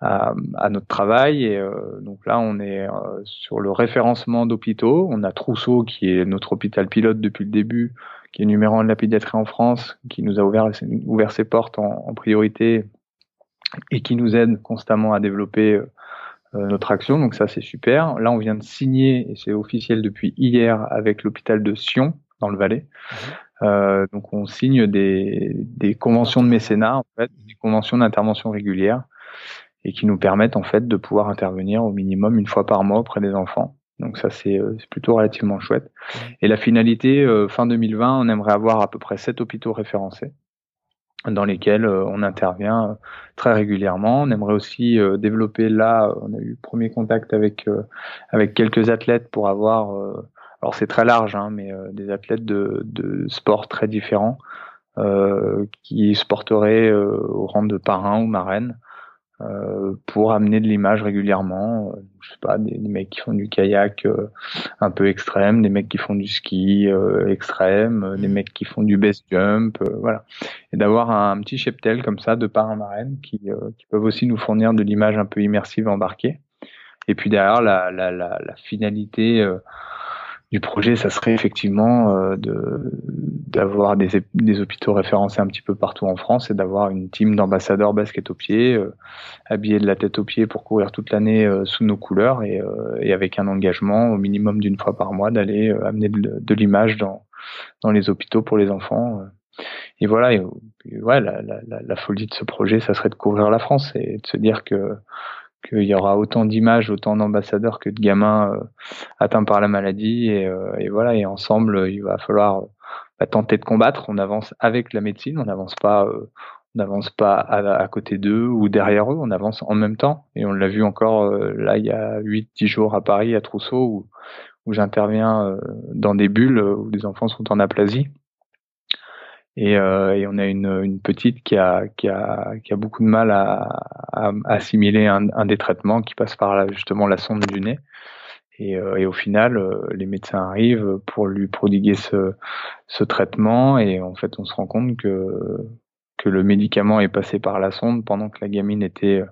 à, à notre travail. Et donc là, on est sur le référencement d'hôpitaux. On a Trousseau qui est notre hôpital pilote depuis le début, qui est numéro un de la pédiatrie en France, qui nous a ouvert, ouvert ses portes en, en priorité et qui nous aide constamment à développer euh, notre action. Donc ça, c'est super. Là, on vient de signer, et c'est officiel depuis hier, avec l'hôpital de Sion, dans le Valais. Mhm. Euh, donc on signe des, des conventions de mécénat, en fait, des conventions d'intervention régulière, et qui nous permettent en fait de pouvoir intervenir au minimum une fois par mois auprès des enfants. Donc ça c'est euh, plutôt relativement chouette. Et la finalité, euh, fin 2020, on aimerait avoir à peu près sept hôpitaux référencés dans lesquels euh, on intervient euh, très régulièrement. On aimerait aussi euh, développer là, on a eu premier contact avec avec quelques athlètes pour avoir, alors c'est très large, hein, mais des athlètes de, de sports très différents qui se porteraient au rang de parrain ou marraine euh, pour amener de l'image régulièrement. Euh, je sais pas, des, mecs qui font du kayak euh, un peu extrême, des mecs qui font du ski extrême, des mm. mecs qui font du base jump, voilà. Et d'avoir un, petit cheptel comme ça de parrain marraine qui, qui peuvent aussi nous fournir de l'image un peu immersive embarquée. Et puis derrière, la, la, la, la finalité du projet, ça serait effectivement euh, de d'avoir des, des hôpitaux référencés un petit peu partout en France et d'avoir une team d'ambassadeurs basket au pied, euh, habillés de la tête aux pieds pour courir toute l'année euh, sous nos couleurs et, euh, et, avec un engagement au minimum d'une fois par mois d'aller amener de, l'image dans dans les hôpitaux pour les enfants. et voilà, et, ouais, la, la, la, folie de ce projet, ça serait de couvrir la France et de se dire que qu'il y aura autant d'images, autant d'ambassadeurs que de gamins euh, atteints par la maladie. Et, euh, et, voilà, et ensemble, il va falloir bah, tenter de combattre. On avance avec la médecine, on n'avance pas, euh, on n'avance pas à, côté d'eux ou derrière eux, on avance en même temps. Et on l'a vu encore là, il y a 8-10 jours à Paris, à Trousseau, où, où j'interviens dans des bulles où les enfants sont en aplasie. Et, euh, et, on a une, une, petite qui a, qui, a, qui a beaucoup de mal à, à assimiler un, un, des traitements qui passe par là, justement la sonde du nez. Et, euh, et au final, euh, les médecins arrivent pour lui prodiguer ce, ce traitement et en fait, on se rend compte que, que le médicament est passé par la sonde pendant que la gamine était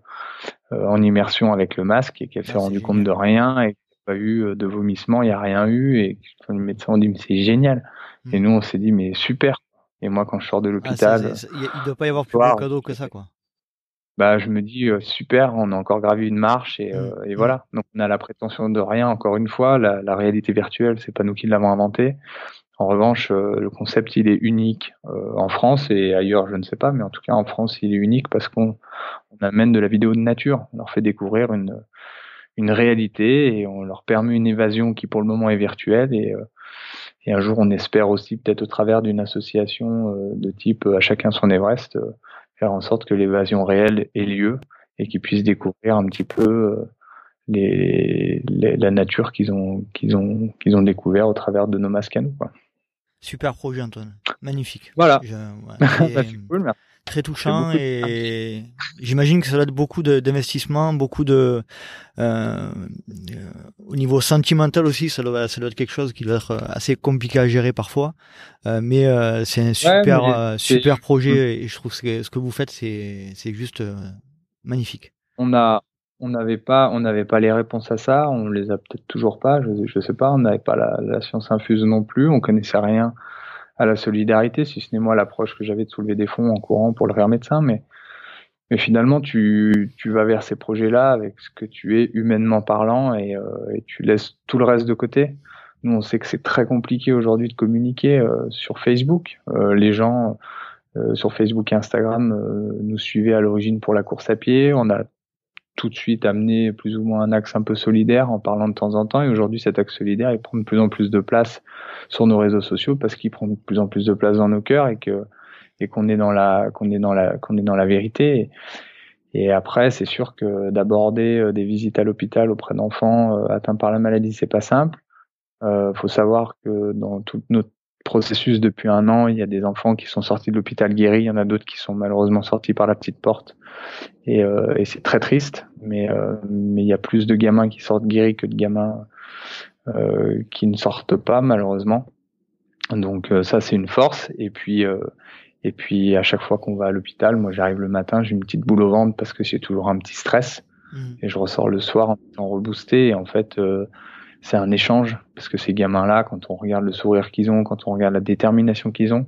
euh, en immersion avec le masque et qu'elle s'est rendue compte de rien et qu'il n'y a pas eu de vomissement, il n'y a rien eu et les médecins ont dit mais c'est génial. Et mmh. nous on s'est dit mais super, et moi, quand je sors de ah, l'hôpital, il ne doit pas y avoir plus de cadeau que ça, quoi. Bah, je me dis euh, super, on a encore gravi une marche et, mmh, euh, et mmh. voilà. Donc on a la prétention de rien. Encore une fois, la, la réalité virtuelle, c'est pas nous qui l'avons inventé. En revanche, euh, le concept il est unique en France et ailleurs, je ne sais pas, mais en tout cas en France, il est unique parce qu'on on amène de la vidéo de nature. On leur fait découvrir une une réalité et on leur permet une évasion qui pour le moment est virtuelle et et un jour, on espère aussi, peut-être au travers d'une association euh, de type euh, à chacun son Everest, euh, faire en sorte que l'évasion réelle ait lieu et qu'ils puissent découvrir un petit peu les, la nature qu'ils ont, qu'ils ont, qu'ils ont découvert au travers de nos masques à nous. Quoi. Super projet, Antoine. Magnifique. Voilà. Bah, cool, merci très touchant et j'imagine que ça doit être beaucoup d'investissement, beaucoup de euh, au niveau sentimental aussi, ça doit, ça doit être quelque chose qui doit être assez compliqué à gérer parfois, euh, mais euh, c'est un super euh, super projet et je trouve que ce que vous faites c'est c'est juste euh, magnifique. On a on n'avait pas on n'avait pas les réponses à ça, on les a peut-être toujours pas, je je sais pas, on n'avait pas la, la science infuse non plus, on connaissait rien à la solidarité, si ce n'est moi l'approche que j'avais de soulever des fonds en courant pour le rire médecin, mais, mais finalement tu, tu vas vers ces projets-là avec ce que tu es humainement parlant et, euh, et, tu laisses tout le reste de côté. Nous, on sait que c'est très compliqué aujourd'hui de communiquer euh, sur Facebook. Euh, les gens euh, sur Facebook et Instagram nous suivaient à l'origine pour la course à pied. On a tout de suite amené plus ou moins un axe un peu solidaire en parlant de temps en temps. Et aujourd'hui, cet axe solidaire, il prend de plus en plus de place sur nos réseaux sociaux parce qu'il prend de plus en plus de place dans nos cœurs et que et qu'on est dans la qu'on est dans la qu'on est dans la vérité. Et, après, c'est sûr que d'aborder euh, des visites à l'hôpital auprès d'enfants euh, atteints par la maladie, c'est pas simple. Euh, faut savoir que dans tout notre processus depuis un an, il y a des enfants qui sont sortis de l'hôpital guéris, il y en a d'autres qui sont malheureusement sortis par la petite porte. Et, euh, et c'est très triste, mais, euh, mais il y a plus de gamins qui sortent guéris que de gamins qui ne sortent pas malheureusement. Donc ça c'est une force. Et puis et puis à chaque fois qu'on va à l'hôpital, moi j'arrive le matin, j'ai une petite boule au ventre parce que j'ai toujours un petit stress. Mmh. Et je ressors le soir en reboosté. Et en fait, euh, c'est un échange parce que ces gamins-là, quand on regarde le sourire qu'ils ont, quand on regarde la détermination qu'ils ont,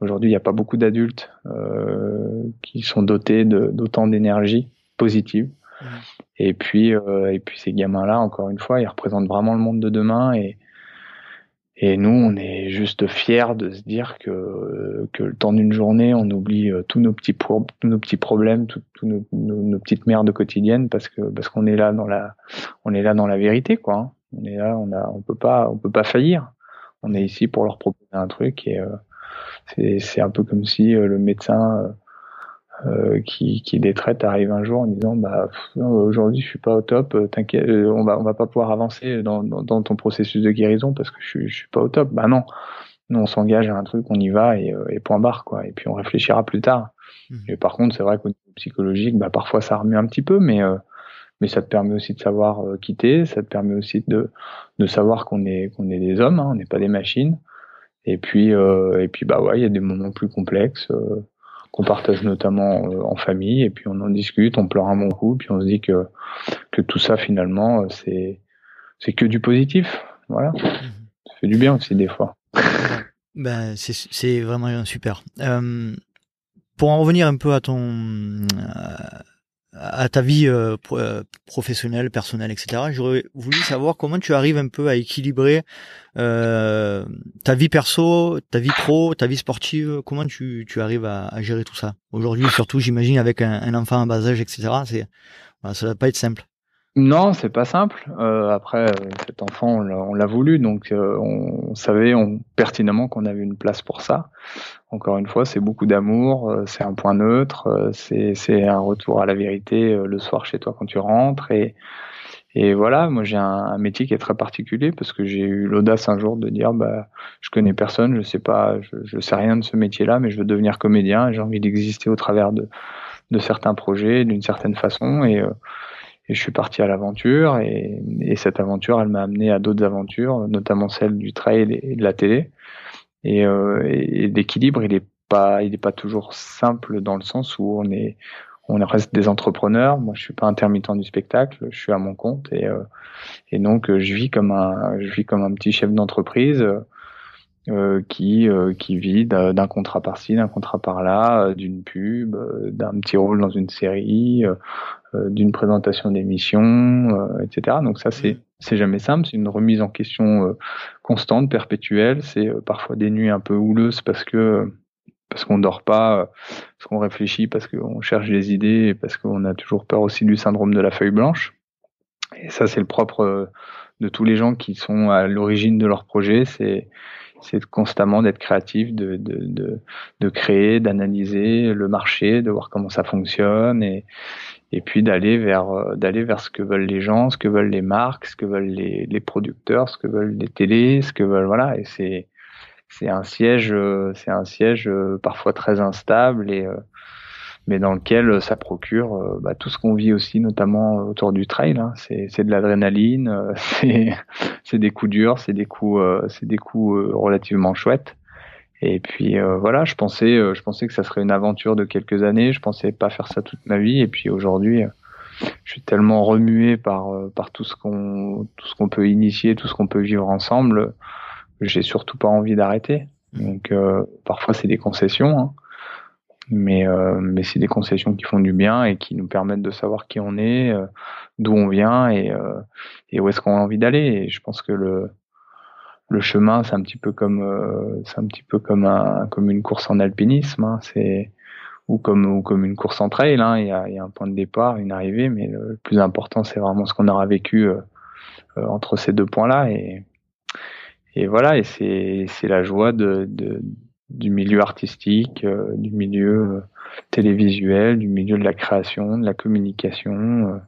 aujourd'hui il n'y a pas beaucoup d'adultes euh, qui sont dotés d'autant d'énergie positive. Mmh. Et puis, euh, et puis ces gamins-là, encore une fois, ils représentent vraiment le monde de demain et et nous, on est juste fiers de se dire que, que le temps d'une journée, on oublie euh, tous nos petits, tous nos petits problèmes, tous nos, nos, petites merdes quotidiennes parce que parce qu'on est là dans la, on est là dans la vérité, quoi. On est là, on a, on peut pas, on peut pas faillir. On est ici pour leur proposer un truc et euh, c'est un peu comme si euh, le médecin euh, qui, qui détraite arrive un jour en disant bah aujourd'hui je suis pas au top, euh, t'inquiète, euh, on va on va pas pouvoir avancer dans, dans, ton processus de guérison parce que je, je suis pas au top. Bah non, nous on s'engage à un truc, on y va et, et, point barre quoi. Et puis on réfléchira plus tard. Mmh. Et par contre c'est vrai qu'au niveau psychologique, bah parfois ça remue un petit peu, mais mais ça te permet aussi de savoir quitter, ça te permet aussi de de savoir qu'on est qu'on est des hommes, hein, on n'est pas des machines. Et puis et puis bah ouais, il y a des moments plus complexes qu'on partage notamment euh, en famille, et puis on en discute, on pleure un bon coup, puis on se dit que, que tout ça finalement, euh, c'est, c'est que du positif. Voilà. Mhm. Ça fait du bien aussi des fois. Ben, c'est, vraiment super. Euh, pour en revenir un peu à ton, à ta vie euh, euh, professionnelle, personnelle, etc. J'aurais voulu savoir comment tu arrives un peu à équilibrer euh, ta vie perso, ta vie pro, ta vie sportive. Comment tu, arrives à, gérer tout ça? Aujourd'hui, surtout j'imagine avec un, un, enfant à bas âge, etc. C'est voilà, ça va pas être simple. Non, c'est pas simple. Euh, après, cet enfant, on l'a voulu, donc euh, on, savait on, pertinemment qu'on avait une place pour ça. Encore une fois, c'est beaucoup d'amour, euh, c'est un point neutre, euh, c'est un retour à la vérité le soir chez toi quand tu rentres. Et, et voilà, moi j'ai un, un, métier qui est très particulier parce que j'ai eu l'audace un jour de dire, bah, je connais personne, je sais pas, je, je sais rien de ce métier-là, mais je veux devenir comédien. J'ai envie d'exister au travers de, de certains projets, d'une certaine façon. Et et je suis parti à l'aventure et, et, cette aventure, elle m'a amené à d'autres aventures, notamment celle du trail et de la télé. Et, euh, et l'équilibre, il est pas, il est pas toujours simple dans le sens où on est, on reste des entrepreneurs. Moi, je suis pas intermittent du spectacle, je suis à mon compte et, euh, et donc je vis comme un, je vis comme un petit chef d'entreprise. Euh, qui euh, qui vit d'un contrat par-ci, d'un contrat par-là, euh, d'une pub, d'un petit rôle dans une série, d'une présentation d'émission, etc. Donc ça c'est c'est jamais simple, c'est une remise en question constante, perpétuelle. C'est parfois des nuits un peu houleuses parce que parce qu'on dort pas, parce qu'on réfléchit, parce qu'on cherche des idées, et parce qu'on a toujours peur aussi du syndrome de la feuille blanche. Et ça c'est le propre de tous les gens qui sont à l'origine de leur projet, c'est c'est constamment d'être créatif, de, de, de, de créer, d'analyser le marché, de voir comment ça fonctionne et, et puis d'aller vers euh, d'aller vers ce que veulent les gens, ce que veulent les marques, ce que veulent les, les producteurs, ce que veulent les télés, ce que veulent voilà. Et c'est c'est un siège euh, c'est un siège euh, parfois très instable et mais dans lequel euh, ça procure euh, bah, tout ce qu'on vit aussi, notamment autour du trail. Hein. C'est de l'adrénaline, euh, c'est des coups durs, c'est des coups, c'est des coups relativement chouettes. Et puis voilà, je pensais, je pensais que ça serait une aventure de quelques années. Je pensais pas faire ça toute ma vie. Et puis aujourd'hui, je suis tellement remué par par tout ce qu'on tout ce qu'on peut initier, tout ce qu'on peut vivre ensemble. J'ai surtout pas envie d'arrêter. Donc parfois c'est des concessions. Hein mais euh, mais c'est des concessions qui font du bien et qui nous permettent de savoir qui on est, euh, d'où on vient et euh, et où est-ce qu'on a envie d'aller. Et je pense que le le chemin, c'est un petit peu comme euh, c'est un petit peu comme un comme une course en alpinisme. Hein, c'est ou comme ou comme une course en trail. Hein, il y, a, y a un point de départ, une arrivée, mais le, plus important, c'est vraiment ce qu'on aura vécu entre ces deux points-là. Et et voilà, et c'est c'est la joie de, de du milieu artistique, euh, du milieu euh, télévisuel, du milieu de la création, de la communication.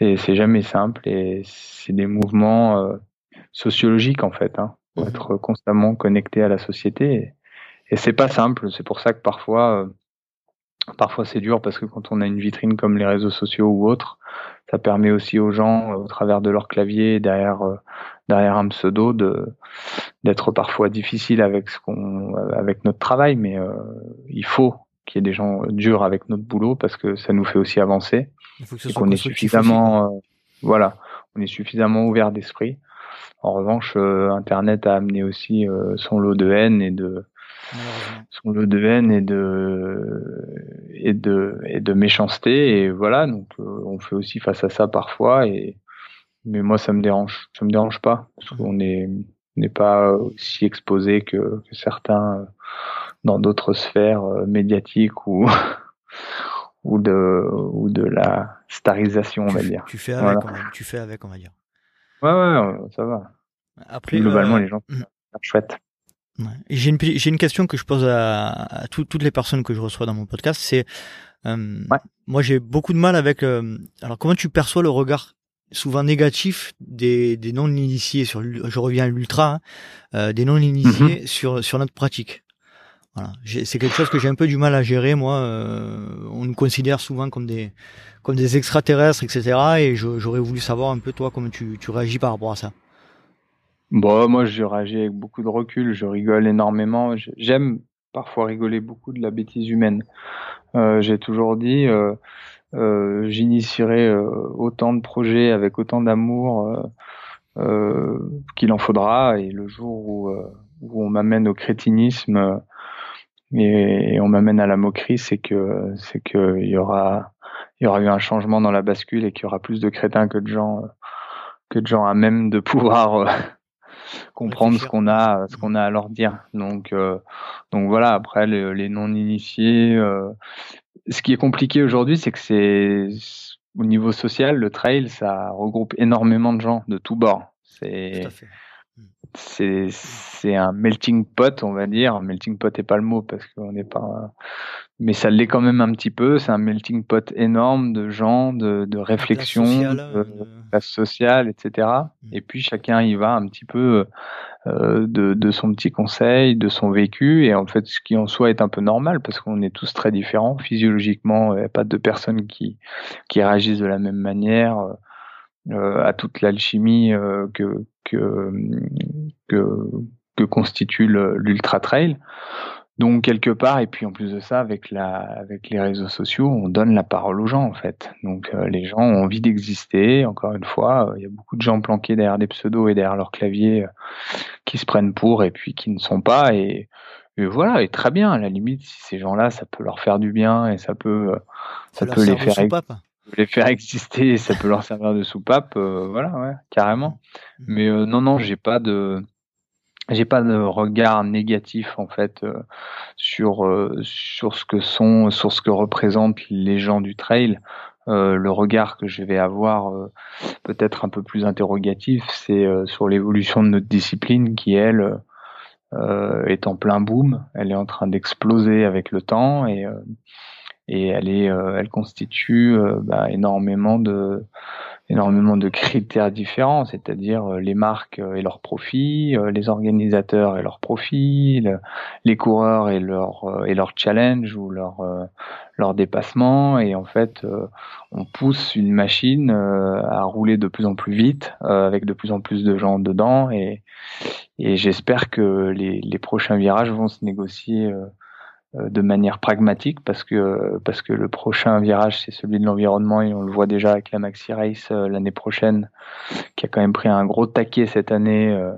Euh. c'est, jamais simple et c'est des mouvements sociologiques en fait, hein, pour mmh être constamment connecté à la société. Et, et c'est pas simple. C'est pour ça que parfois, parfois c'est dur parce que quand on a une vitrine comme les réseaux sociaux ou autres, ça permet aussi aux gens, au travers de leur clavier, derrière derrière un pseudo de d'être parfois difficile avec ce qu'on avec notre travail, mais euh, il faut qu'il y ait des gens durs avec notre boulot parce que ça nous fait aussi avancer. Il faut que et qu'on est suffisamment, euh, voilà, on est suffisamment ouvert d'esprit. En revanche, euh, Internet a amené aussi son lot de haine et de son lot de haine et de et de et de méchanceté et voilà donc on fait aussi face à ça parfois et mais moi ça me dérange. Ça me dérange pas parce qu'on est n'est pas aussi exposé que, que certains euh, dans d'autres sphères euh, médiatiques ou ou de ou de la starisation on va dire. tu fais avec tu fais avec on va dire. Ouais ouais ça va. Après globalement euh, les gens hmm. chouette ouais. j'ai une j'ai une question que je pose à, à toutes les personnes que je reçois dans mon podcast c'est euh, moi j'ai beaucoup de mal avec alors comment tu perçois le regard souvent négatif des, des non-initiés sur je reviens à l'ultra hein, euh, des non-initiés mhm. sur sur notre pratique. Voilà. C'est quelque chose que j'ai un peu du mal à gérer moi euh, on nous considère souvent comme des comme des extraterrestres etc et j'aurais voulu savoir un peu toi comment tu, tu réagis par rapport à ça. Bon moi je réagis avec beaucoup de recul je rigole énormément j'aime parfois rigoler beaucoup de la bêtise humaine. Euh, j'ai toujours dit j'initierai euh, autant de projets avec autant d'amour euh, qu'il en faudra. Et le jour où, où on m'amène au crétinisme et, on m'amène à la moquerie, c'est que c'est que il y aura il y aura eu un changement dans la bascule et qu'il y aura plus de crétins que de gens que de gens à même de pouvoir comprendre ce qu'on a ce qu'on a à leur dire. Donc donc voilà après les, les non initiés ce qui est compliqué aujourd'hui, c'est que c'est au niveau social, le trail, ça regroupe énormément de gens de tous bords. C'est c'est c'est un melting pot, on va dire. Melting pot est pas le mot parce qu'on n'est pas, mais ça l'est quand même un petit peu. C'est un melting pot énorme de gens, de, de réflexions, de classe sociale, etc. Mm. Et puis chacun y va un petit peu euh, de, de son petit conseil, de son vécu, et en fait, ce qui en soi est un peu normal parce qu'on est tous très différents physiologiquement. Il n'y a pas de personnes qui qui réagissent de la même manière. Euh, à toute l'alchimie euh, que, que, que, constitue l'ultra trail. Donc quelque part, et puis en plus de ça, avec la, avec les réseaux sociaux, on donne la parole aux gens en fait. Donc euh, les gens ont envie d'exister. Encore une fois, il y a beaucoup de gens planqués derrière des pseudos et derrière leur clavier qui se prennent pour et puis qui ne sont pas. Et, voilà, et très bien. À la limite, si ces gens-là, ça peut leur faire du bien et ça peut, ça, peut les faire les faire exister, ça peut leur servir de soupape, euh, voilà, ouais, carrément. Mais euh, non, non, j'ai pas de, j'ai pas de regard négatif en fait euh, sur sur ce que sont, sur ce que représentent les gens du trail. le regard que je vais avoir peut-être un peu plus interrogatif, c'est sur l'évolution de notre discipline qui elle est en plein boom. Elle est en train d'exploser avec le temps et et elle est, euh, elle constitue euh, bah, énormément de énormément de critères différents, c'est-à-dire euh, les marques et leurs profits, les organisateurs et leurs profits, les coureurs et leur et leur challenge ou leur leur dépassement et en fait on pousse une machine à rouler de plus en plus vite avec de plus en plus de gens dedans. Et et j'espère que les, les prochains virages vont se négocier de manière pragmatique parce que parce que le prochain virage c'est celui de l'environnement et on le voit déjà avec la Maxi Race euh, l'année prochaine qui a quand même pris un gros taquet cette année euh,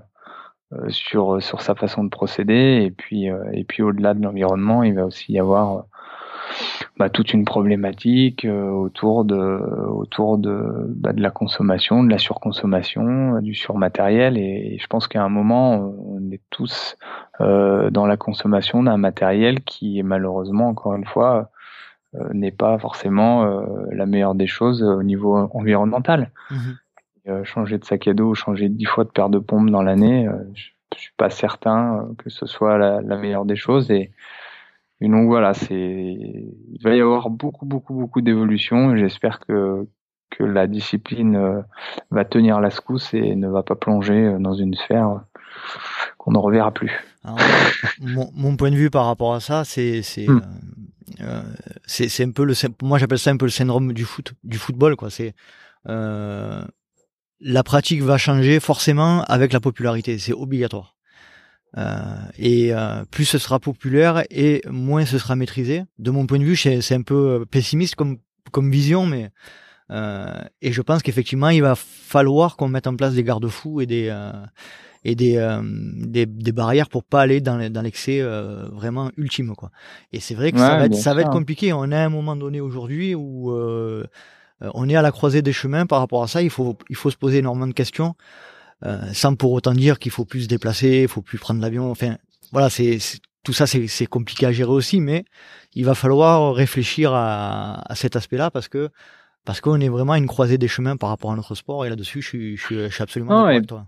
sur sur sa façon de procéder. Et puis et puis au-delà de l'environnement il va aussi y avoir bah, toute une problématique euh, autour de autour de bah, de la consommation, de la surconsommation, du surmatériel. Et, je pense qu'à un moment on est tous euh, dans la consommation d'un matériel qui malheureusement encore une fois euh, n'est pas forcément la meilleure des choses au niveau environnemental. Mmh changer de sac à dos, changer dix fois de paire de pompes dans l'année, je, je suis pas certain que ce soit la, la meilleure des choses. Et et donc voilà, c'est il va y avoir beaucoup beaucoup beaucoup d'évolutions. J'espère que que la discipline euh, va tenir la secousse et ne va pas plonger euh, dans une sphère qu'on ne reverra plus. mon, mon, point de vue par rapport à ça, c'est c'est hmm. euh, c'est un peu le moi j'appelle ça un peu le syndrome du foot du football quoi. C'est euh, la pratique va changer forcément avec la popularité, c'est obligatoire. Euh, et euh, plus ce sera populaire et moins ce sera maîtrisé. De mon point de vue, c'est un peu pessimiste comme comme vision, mais euh, et je pense qu'effectivement, il va falloir qu'on mette en place des garde-fous et des et des, des, des barrières pour pas aller dans, dans l'excès vraiment ultime quoi. Et c'est vrai que ça va être ça va être compliqué. On est à un moment donné aujourd'hui où on est à la croisée des chemins par rapport à ça. Il faut il faut se poser énormément de questions. Euh, sans pour autant dire qu'il faut plus se déplacer, il faut plus prendre l'avion. Enfin, voilà, c'est tout ça, c'est compliqué à gérer aussi, mais il va falloir réfléchir à, à cet aspect-là parce que parce qu'on est vraiment à une croisée des chemins par rapport à notre sport et là-dessus, je suis, je suis, je suis absolument d'accord avec toi.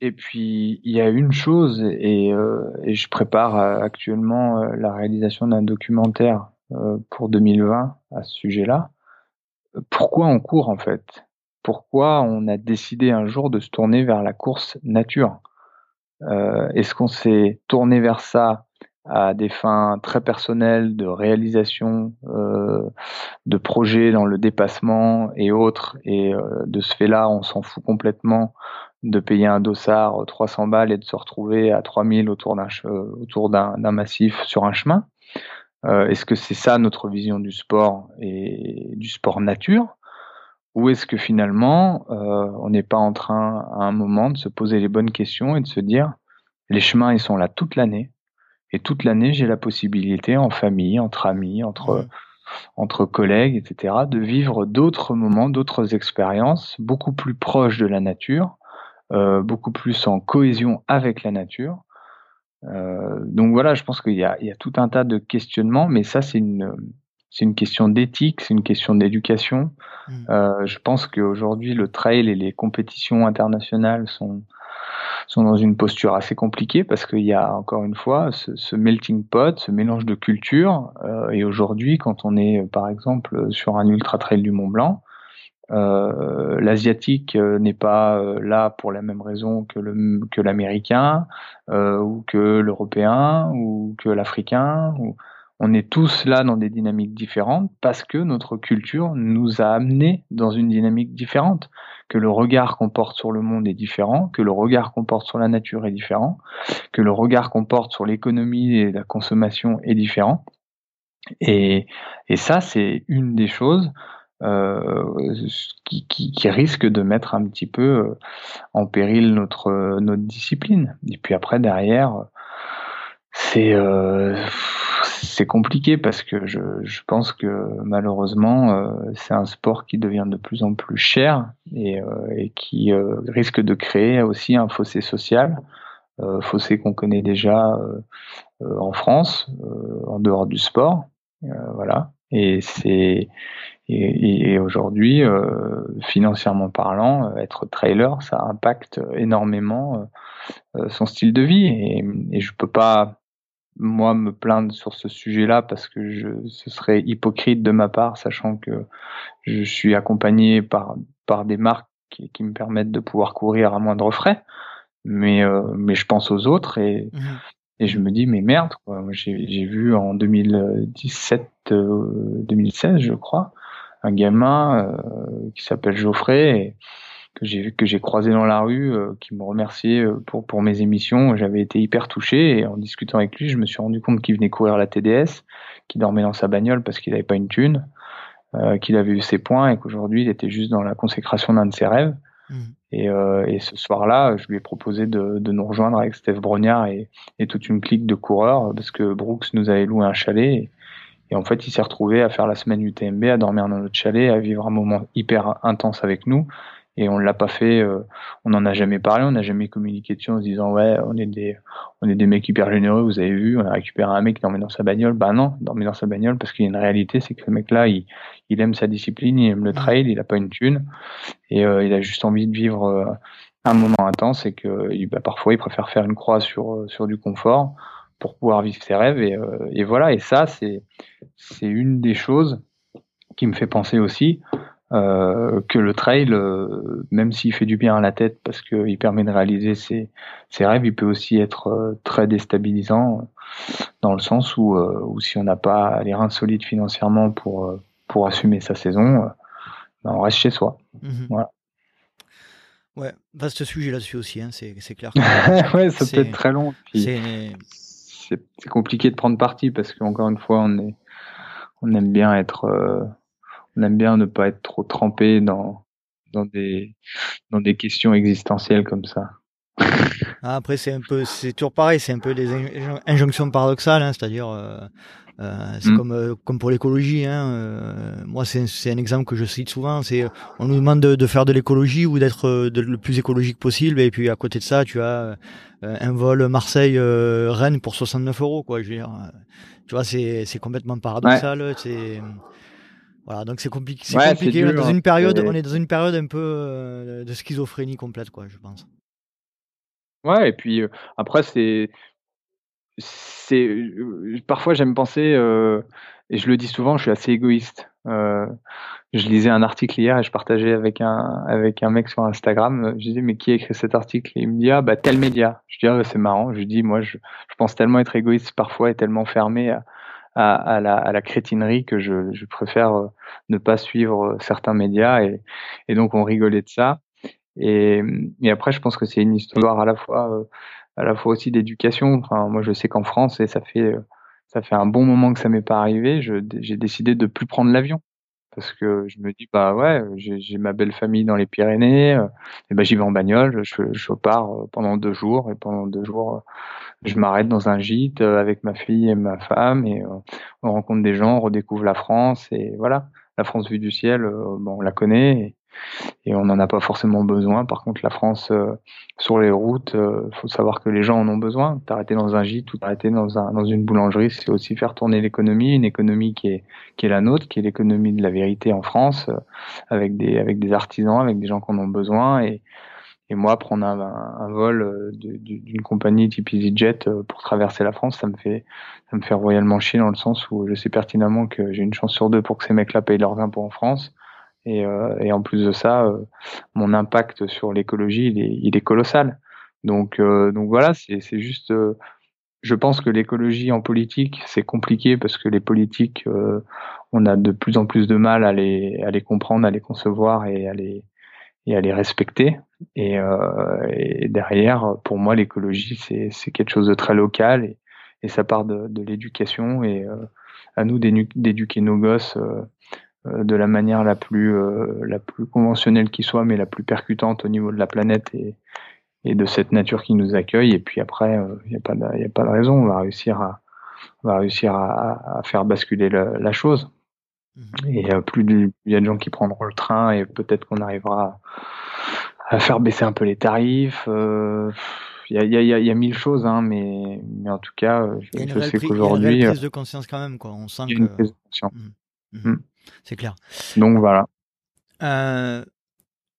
Et puis il y a une chose et, euh, et je prépare euh, actuellement euh, la réalisation d'un documentaire pour 2020 à ce sujet-là. Pourquoi on court en fait? Pourquoi on a décidé un jour de se tourner vers la course nature. Euh, est-ce qu'on s'est tourné vers ça à des fins très personnelles de réalisation euh, de projets dans le dépassement et autres, et euh, de ce fait-là, on s'en fout complètement de payer un dossard 300 balles et de se retrouver à 3000 autour d'un autour d'un massif sur un chemin? Est-ce que c'est ça notre vision du sport et du sport nature? Ou est-ce que finalement, euh, on n'est pas en train à un moment de se poser les bonnes questions et de se dire, les chemins, ils sont là toute l'année, et toute l'année, j'ai la possibilité, en famille, entre amis, entre, entre collègues, etc., de vivre d'autres moments, d'autres expériences, beaucoup plus proches de la nature, euh, beaucoup plus en cohésion avec la nature. Euh, donc voilà, je pense qu'il y, y a, tout un tas de questionnements, mais ça, c'est une, c'est une question d'éthique, c'est une question d'éducation. Mmh. Euh, je pense qu'aujourd'hui, le trail et les compétitions internationales sont, sont dans une posture assez compliquée parce qu'il y a encore une fois ce, melting pot, ce mélange de cultures. Euh, et aujourd'hui, quand on est par exemple sur un ultra trail du Mont Blanc, euh, l'asiatique n'est pas là pour la même raison que le que l'américain ou que l'européen ou que l'africain. Ou on est tous là dans des dynamiques différentes parce que notre culture nous a amenés dans une dynamique différente, que le regard qu'on porte sur le monde est différent, que le regard qu'on porte sur la nature est différent, que le regard qu'on porte sur l'économie et la consommation est différent. Et, ça, c'est une des choses euh, qui, risque de mettre un petit peu euh, en péril notre, notre discipline. Et puis après, derrière, c'est... Euh, c'est compliqué parce que je, je, pense que malheureusement euh, c'est un sport qui devient de plus en plus cher et, euh, et qui euh, risque de créer aussi un fossé social, fossé qu'on connaît déjà en France, en dehors du sport, voilà. Et c'est et, et aujourd'hui, financièrement parlant, être trailer, ça impacte énormément son style de vie et, et je peux pas moi me plaindre sur ce sujet-là parce que je, ce serait hypocrite de ma part, sachant que je suis accompagné par, par des marques qui, qui me permettent de pouvoir courir à moindre frais. Mais, euh, mais je pense aux autres et, mmh et je me dis, mais merde, j'ai vu en 2017, 2016, euh, je crois, un gamin euh, qui s'appelle Geoffrey. Et, que j'ai que j'ai croisé dans la rue, euh, qui me remerciait euh, pour pour mes émissions. J'avais été hyper touché et en discutant avec lui, je me suis rendu compte qu'il venait courir la TDS, qu'il dormait dans sa bagnole parce qu'il n'avait pas une thune, euh, qu'il avait eu ses points et qu'aujourd'hui il était juste dans la consécration d'un de ses rêves. Mmh. Et, et, ce soir-là, je lui ai proposé de, de nous rejoindre avec Steph Brognard et, et, toute une clique de coureurs parce que Brooks nous avait loué un chalet. Et, et en fait, il s'est retrouvé à faire la semaine UTMB, à dormir dans notre chalet, à vivre un moment hyper intense avec nous et on l'a pas fait euh, on n'en a jamais parlé on n'a jamais communiqué dessus en se disant ouais on est des on est des mecs hyper généreux vous avez vu on a récupéré un mec qui dormait dans sa bagnole. Bah non il dormait dans sa bagnole parce qu'il y a une réalité c'est que le mec là il, il aime sa discipline il aime le trail il a pas une thune et euh, il a juste envie de vivre euh, un moment intense et que bah, parfois il préfère faire une croix sur sur du confort pour pouvoir vivre ses rêves et, et voilà. Et ça c'est c'est une des choses qui me fait penser aussi euh, que le trail, euh, même s'il fait du bien à la tête parce qu'il permet de réaliser ses, ses, rêves, il peut aussi être euh, très déstabilisant dans le sens où, où si on n'a pas les reins solides financièrement pour, pour assumer sa saison, ben on reste chez soi. Mhm. Voilà. Ouais, vaste sujet là-dessus aussi, hein, c'est clair. ouais, ça peut être très long. C'est compliqué de prendre parti parce qu'encore une fois, on est, on aime bien être, on aime bien ne pas être trop trempé dans, dans des, dans des questions existentielles comme ça. Ah, après, c'est un peu, c'est toujours pareil, c'est un peu des injonctions paradoxales, hein, c'est-à-dire, euh, euh, c'est mm. comme, euh, comme pour l'écologie. Hein, euh, moi, c'est un exemple que je cite souvent. C'est, on nous demande de, de faire de l'écologie ou d'être le plus écologique possible, et puis à côté de ça, tu as un vol Marseille-Rennes pour 69 euros, quoi. Je veux dire, tu vois, c'est, c'est complètement paradoxal. C'est voilà, donc c'est compliqué. C'est compliqué. on est dans une période, on est dans une période un peu de schizophrénie complète, quoi, je pense. Ouais, et puis après, c'est. c'est Parfois, j'aime penser, et je le dis souvent, je suis assez égoïste. je lisais un article hier et je partageais avec un, avec un mec sur Instagram. Je disais, mais qui a écrit cet article? Et il me dit, ah, bah, tel média. Je dis, ah, c'est marrant. Je dis, moi, je, je, pense tellement être égoïste parfois et tellement fermé à, à, la, à la, crétinerie que je, je, préfère ne pas suivre certains médias. Et, et donc, on rigolait de ça. Et, et après, je pense que c'est une histoire à la fois, euh, à la fois aussi d'éducation. Enfin, moi, je sais qu'en France, et ça fait, euh, ça fait un bon moment que ça m'est pas arrivé, j'ai décidé de plus prendre l'avion parce que je me dis bah ouais j'ai ma belle famille dans les Pyrénées euh, et ben j'y vais en bagnole je, je pars pendant deux jours et pendant deux jours je m'arrête dans un gîte avec ma fille et ma femme et on rencontre des gens on redécouvre la France et voilà. La France vue du ciel bon on la connaît et on n'en a pas forcément besoin. Par contre, la France, euh, sur les routes, il euh, faut savoir que les gens en ont besoin. T'arrêter dans un gîte ou t'arrêter dans, un, dans une boulangerie, c'est aussi faire tourner l'économie, une économie qui est, qui est la nôtre, qui est l'économie de la vérité en France, euh, avec, des, avec des artisans, avec des gens qui en ont besoin. Et, et moi, prendre un, un, vol d'une compagnie type EasyJet pour traverser la France, ça me fait ça me fait royalement chier dans le sens où je sais pertinemment que j'ai une chance sur deux pour que ces mecs-là payent leurs impôts en France et, euh, et en plus de ça, euh, mon impact sur l'écologie, il est, colossal. Donc, euh, donc voilà, c'est juste. je pense que l'écologie en politique, c'est compliqué parce que les politiques, on a de plus en plus de mal à les, comprendre, à les concevoir et à les, respecter. Et, derrière, pour moi, l'écologie, c'est quelque chose de très local et, ça part de, l'éducation et à nous d'éduquer nos gosses de la manière la plus, euh, la plus conventionnelle qui soit, mais la plus percutante au niveau de la planète et, et de cette nature qui nous accueille. Et puis après, il euh, n'y a, pas de, a pas de raison, on va réussir à, on va réussir à, à faire basculer la, la chose. Mhm. Et plus il y a de gens qui prendront le train et peut-être qu'on arrivera à, faire baisser un peu les tarifs. il y, a, y, a, y, a, mille choses, hein, mais, mais en tout cas, je, sais qu'aujourd'hui. Il y a une prise de conscience quand même, quoi. On sent que. Une prise de conscience. C'est clair. Donc voilà. Euh,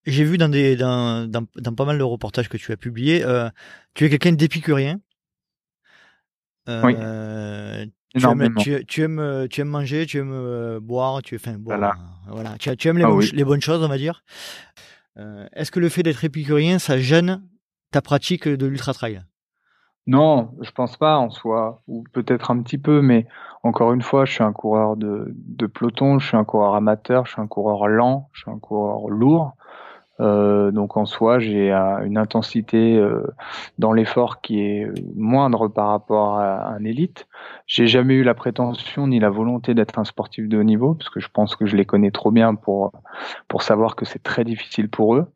j'ai vu dans, des, dans, dans, dans, pas mal de reportages que tu as publiés, euh, tu es quelqu'un d'épicurien. Euh, oui. Tu aimes, tu, tu, aimes, tu aimes manger, tu aimes boire, tu, enfin, boire, voilà. voilà. Tu, tu aimes les, ah bonnes, les bonnes choses, on va dire. Est-ce que le fait d'être épicurien, ça gêne ta pratique de l'ultra trail non, je pense pas en soi, ou peut-être un petit peu, mais encore une fois, je suis un coureur de, peloton, je suis un coureur amateur, je suis un coureur lent, je suis un coureur lourd. Euh, donc en soi, j'ai une intensité euh, dans l'effort qui est moindre par rapport à un élite. J'ai jamais eu la prétention ni la volonté d'être un sportif de haut niveau, parce que je pense que je les connais trop bien pour pour savoir que c'est très difficile pour eux.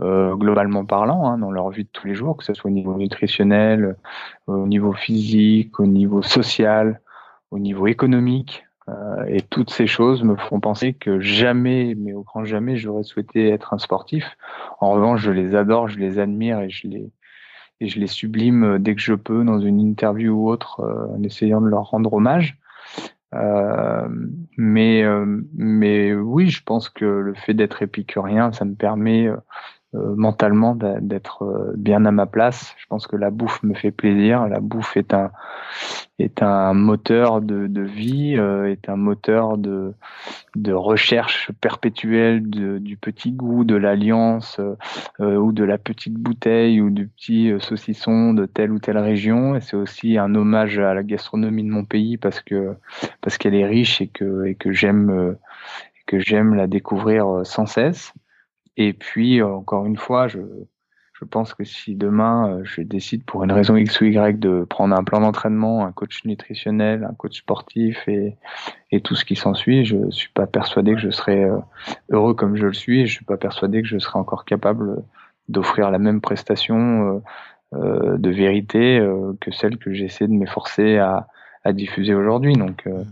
Euh, globalement parlant, hein, dans leur vie de tous les jours, que ce soit au niveau nutritionnel, au niveau physique, au niveau social, au niveau économique. Euh, et toutes ces choses me font penser que jamais, mais au grand jamais, j'aurais souhaité être un sportif. En revanche, je les adore, je les admire et je les et je les sublime dès que je peux dans une interview ou autre, euh, en essayant de leur rendre hommage. Euh, mais, euh, mais oui, je pense que le fait d'être épicurien, ça me permet euh, mentalement d'être euh, bien à ma place. Je pense que la bouffe me fait plaisir. La bouffe est un est un moteur de, de vie, euh, est un moteur de de recherche perpétuelle de, du petit goût, de l'alliance ou de la petite bouteille ou du petit saucisson de telle ou telle région. Et c'est aussi un hommage à la gastronomie de mon pays parce que parce qu'elle est riche et que et que j'aime que j'aime la découvrir sans cesse. Et puis, encore une fois, je, je pense que si demain je décide pour une raison X ou Y de prendre un plan d'entraînement, un coach nutritionnel, un coach sportif et, et tout ce qui s'ensuit, je suis pas persuadé que je serai heureux comme je le suis et je suis pas persuadé que je serai encore capable d'offrir la même prestation euh, de vérité euh, que celle que j'essaie de m'efforcer à, à diffuser aujourd'hui. Donc, euh,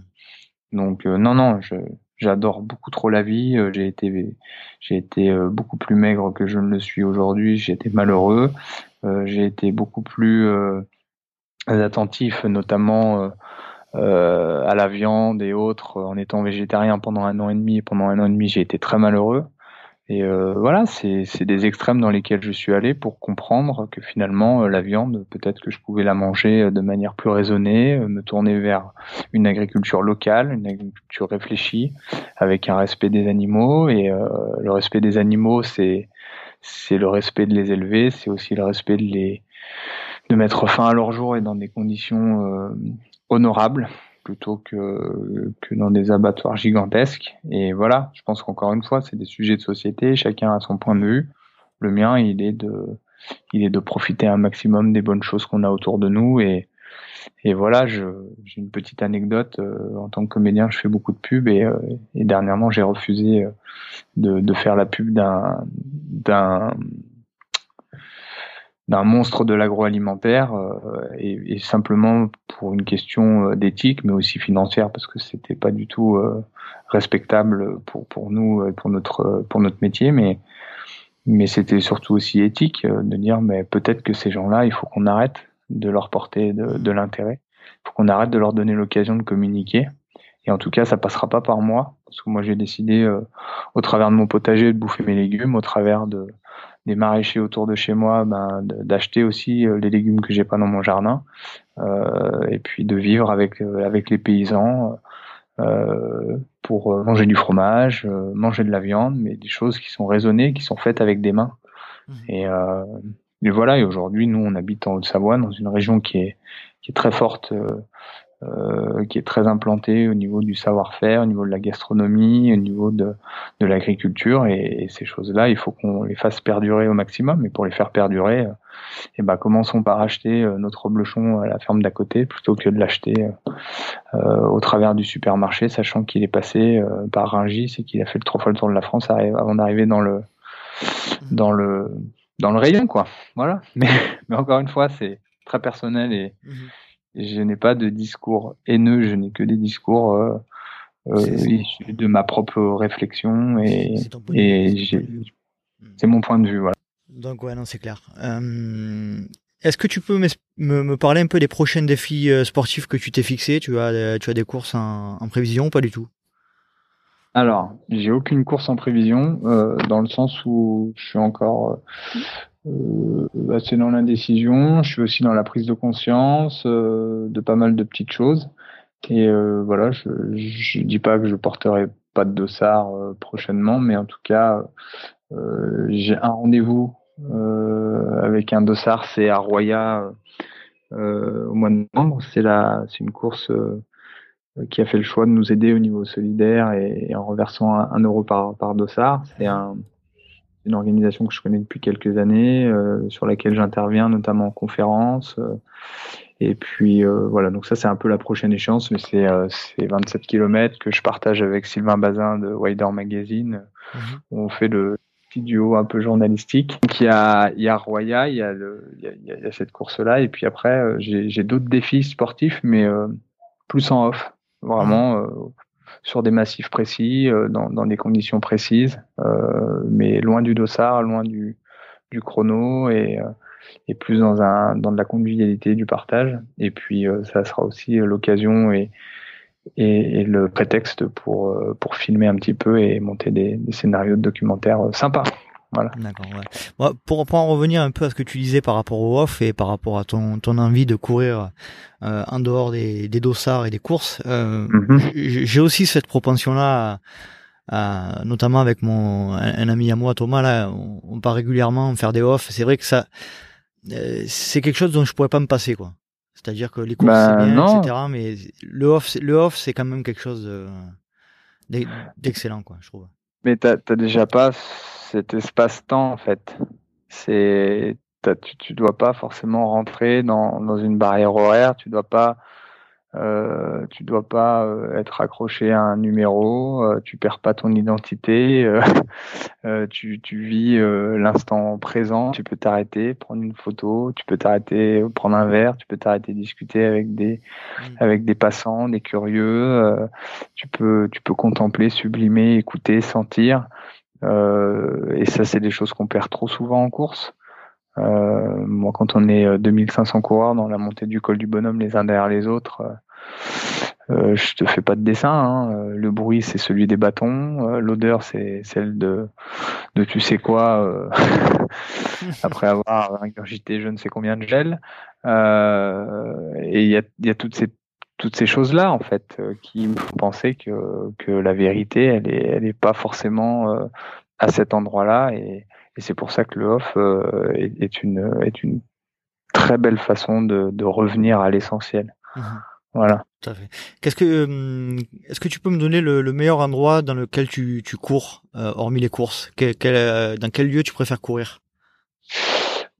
donc non, non, je, j'adore beaucoup trop la vie. J'ai été, j'ai été beaucoup plus maigre que je ne le suis aujourd'hui. J'ai été malheureux. j'ai été beaucoup plus attentif, notamment à la viande et autres, en étant végétarien pendant un an et demi. Pendant un an et demi, j'ai été très malheureux. Et euh, voilà, c'est des extrêmes dans lesquels je suis allé pour comprendre que finalement euh, la viande, peut-être que je pouvais la manger euh, de manière plus raisonnée, me tourner vers une agriculture locale, une agriculture réfléchie, avec un respect des animaux. Et le respect des animaux, c'est c'est le respect de les élever, c'est aussi le respect de les de mettre fin à leur jour et dans des conditions honorables plutôt que, que dans des abattoirs gigantesques. Et voilà, je pense qu'encore une fois, c'est des sujets de société, chacun a son point de vue. Le mien, il est de, il est de profiter un maximum des bonnes choses qu'on a autour de nous. Et, et voilà, j'ai une petite anecdote. Euh, en tant que comédien, je fais beaucoup de pubs et, euh, et dernièrement, j'ai refusé euh, de, de faire la pub d'un, d'un, monstre de l'agroalimentaire euh, et, et, simplement pour une question euh, d'éthique mais aussi financière parce que c'était pas du tout euh, respectable pour pour nous pour notre pour notre métier. Mais mais c'était surtout aussi éthique de dire mais peut-être que ces gens-là il faut qu'on arrête de leur porter de, de l'intérêt. Il faut qu'on arrête de leur donner l'occasion de communiquer. Et en tout cas ça passera pas par moi parce que moi j'ai décidé au travers de mon potager de bouffer mes légumes au travers de des maraîchers autour de chez moi, ben, d'acheter aussi euh, les légumes que j'ai pas dans mon jardin, euh, et puis de vivre avec euh, avec les paysans pour manger du fromage, manger de la viande, mais des choses qui sont raisonnées, qui sont faites avec des mains. Mmh. Et, et, voilà. Et aujourd'hui, nous, on habite en Haute-Savoie, dans une région qui est qui est très forte euh, qui est très implanté au niveau du savoir-faire, au niveau de la gastronomie, au niveau de, de l'agriculture. Et, et, ces choses-là, il faut qu'on les fasse perdurer au maximum. Et pour les faire perdurer, euh, eh ben, commençons par acheter euh, notre reblochon à la ferme d'à côté plutôt que de l'acheter euh, au travers du supermarché, sachant qu'il est passé par Rungis et qu'il a fait le trois fois le tour de la France avant d'arriver dans le dans le dans le rayon quoi voilà mais, mais encore une fois c'est très personnel et, mmh je n'ai pas de discours haineux, je n'ai que des discours euh, euh, issus de ma propre réflexion et, c'est mon point de vue. Voilà. Donc ouais, non, c'est clair. Euh, est-ce que tu peux me, me, parler un peu des prochains défis sportifs que tu t'es fixés? Tu as, tu as des courses en, en prévision ou pas du tout? Alors, j'ai aucune course en prévision, euh, dans le sens où je suis encore euh, assez dans l'indécision. Je suis aussi dans la prise de conscience euh, de pas mal de petites choses. Et euh, voilà, je, je dis pas que je porterai pas de dossard euh, prochainement, mais en tout cas, j'ai un rendez-vous avec un dossard, c'est à Roya au mois de novembre. C'est c'est une course qui a fait le choix de nous aider au niveau solidaire et, en reversant un, euro par, par dossard. C'est un, une organisation que je connais depuis quelques années, euh, sur laquelle j'interviens notamment en conférence. Euh, et puis euh, voilà, donc ça c'est un peu la prochaine échéance, mais c'est 27 km que je partage avec Sylvain Bazin de Wider Magazine. Mhm. on fait le petit duo un peu journalistique. Donc il y a, il y a Roya, il y a, le, il y a, il y a cette course-là, et puis après j'ai d'autres défis sportifs, mais plus en off, vraiment. Mhm sur des massifs précis, euh, dans, dans, des conditions précises, euh, mais loin du dossard, loin du, du chrono et, euh, et plus dans, un, dans de la convivialité, du partage. Et puis ça sera aussi l'occasion et, et, et, le prétexte pour, pour filmer un petit peu et monter des, des scénarios de documentaires sympas. Voilà. D'accord. Ouais. pour, pour, en revenir un peu à ce que tu disais par rapport au off et par rapport à ton, ton envie de courir euh, en dehors des, des dossards et des courses, euh, mhm. j'ai aussi cette propension-là, notamment avec mon un, ami à moi, Thomas. Là, on, part régulièrement faire des offs. C'est vrai que ça, euh, c'est quelque chose dont je pourrais pas me passer, quoi. C'est-à-dire que les courses c'est bah, bien, etc. Mais le off, le off, c'est quand même quelque chose d'excellent, quoi, je trouve. Mais t'as déjà pas cet espace-temps en fait. C'est tu, tu dois pas forcément rentrer dans, dans une barrière horaire, tu dois pas euh, tu dois pas euh, être accroché à un numéro, euh, tu perds pas ton identité, euh, tu, tu, vis l'instant présent, tu peux t'arrêter, prendre une photo, tu peux t'arrêter, prendre un verre, tu peux t'arrêter discuter avec des mmh. avec des passants, des curieux, tu peux tu peux contempler, sublimer, écouter, sentir. Et ça, c'est des choses qu'on perd trop souvent en course. Euh, moi, quand on est 2500 euh, coureurs dans la montée du col du bonhomme les uns derrière les autres, euh, euh je te fais pas de dessin. Hein. Le bruit, c'est celui des bâtons. L'odeur, c'est celle de, de tu sais quoi après avoir ingurgité je ne sais combien de gel. et il y a toutes ces toutes ces choses-là en fait qui me font penser que, que la vérité elle est elle est pas forcément à cet endroit-là et, et c'est pour ça que le off euh, est, une, est une très belle façon de, de revenir à l'essentiel. Mhm. Voilà. Qu'est-ce que, euh, est-ce que tu peux me donner le, le meilleur endroit dans lequel tu, tu cours, euh, hormis les courses? Quel, quel, Dans quel lieu tu préfères courir?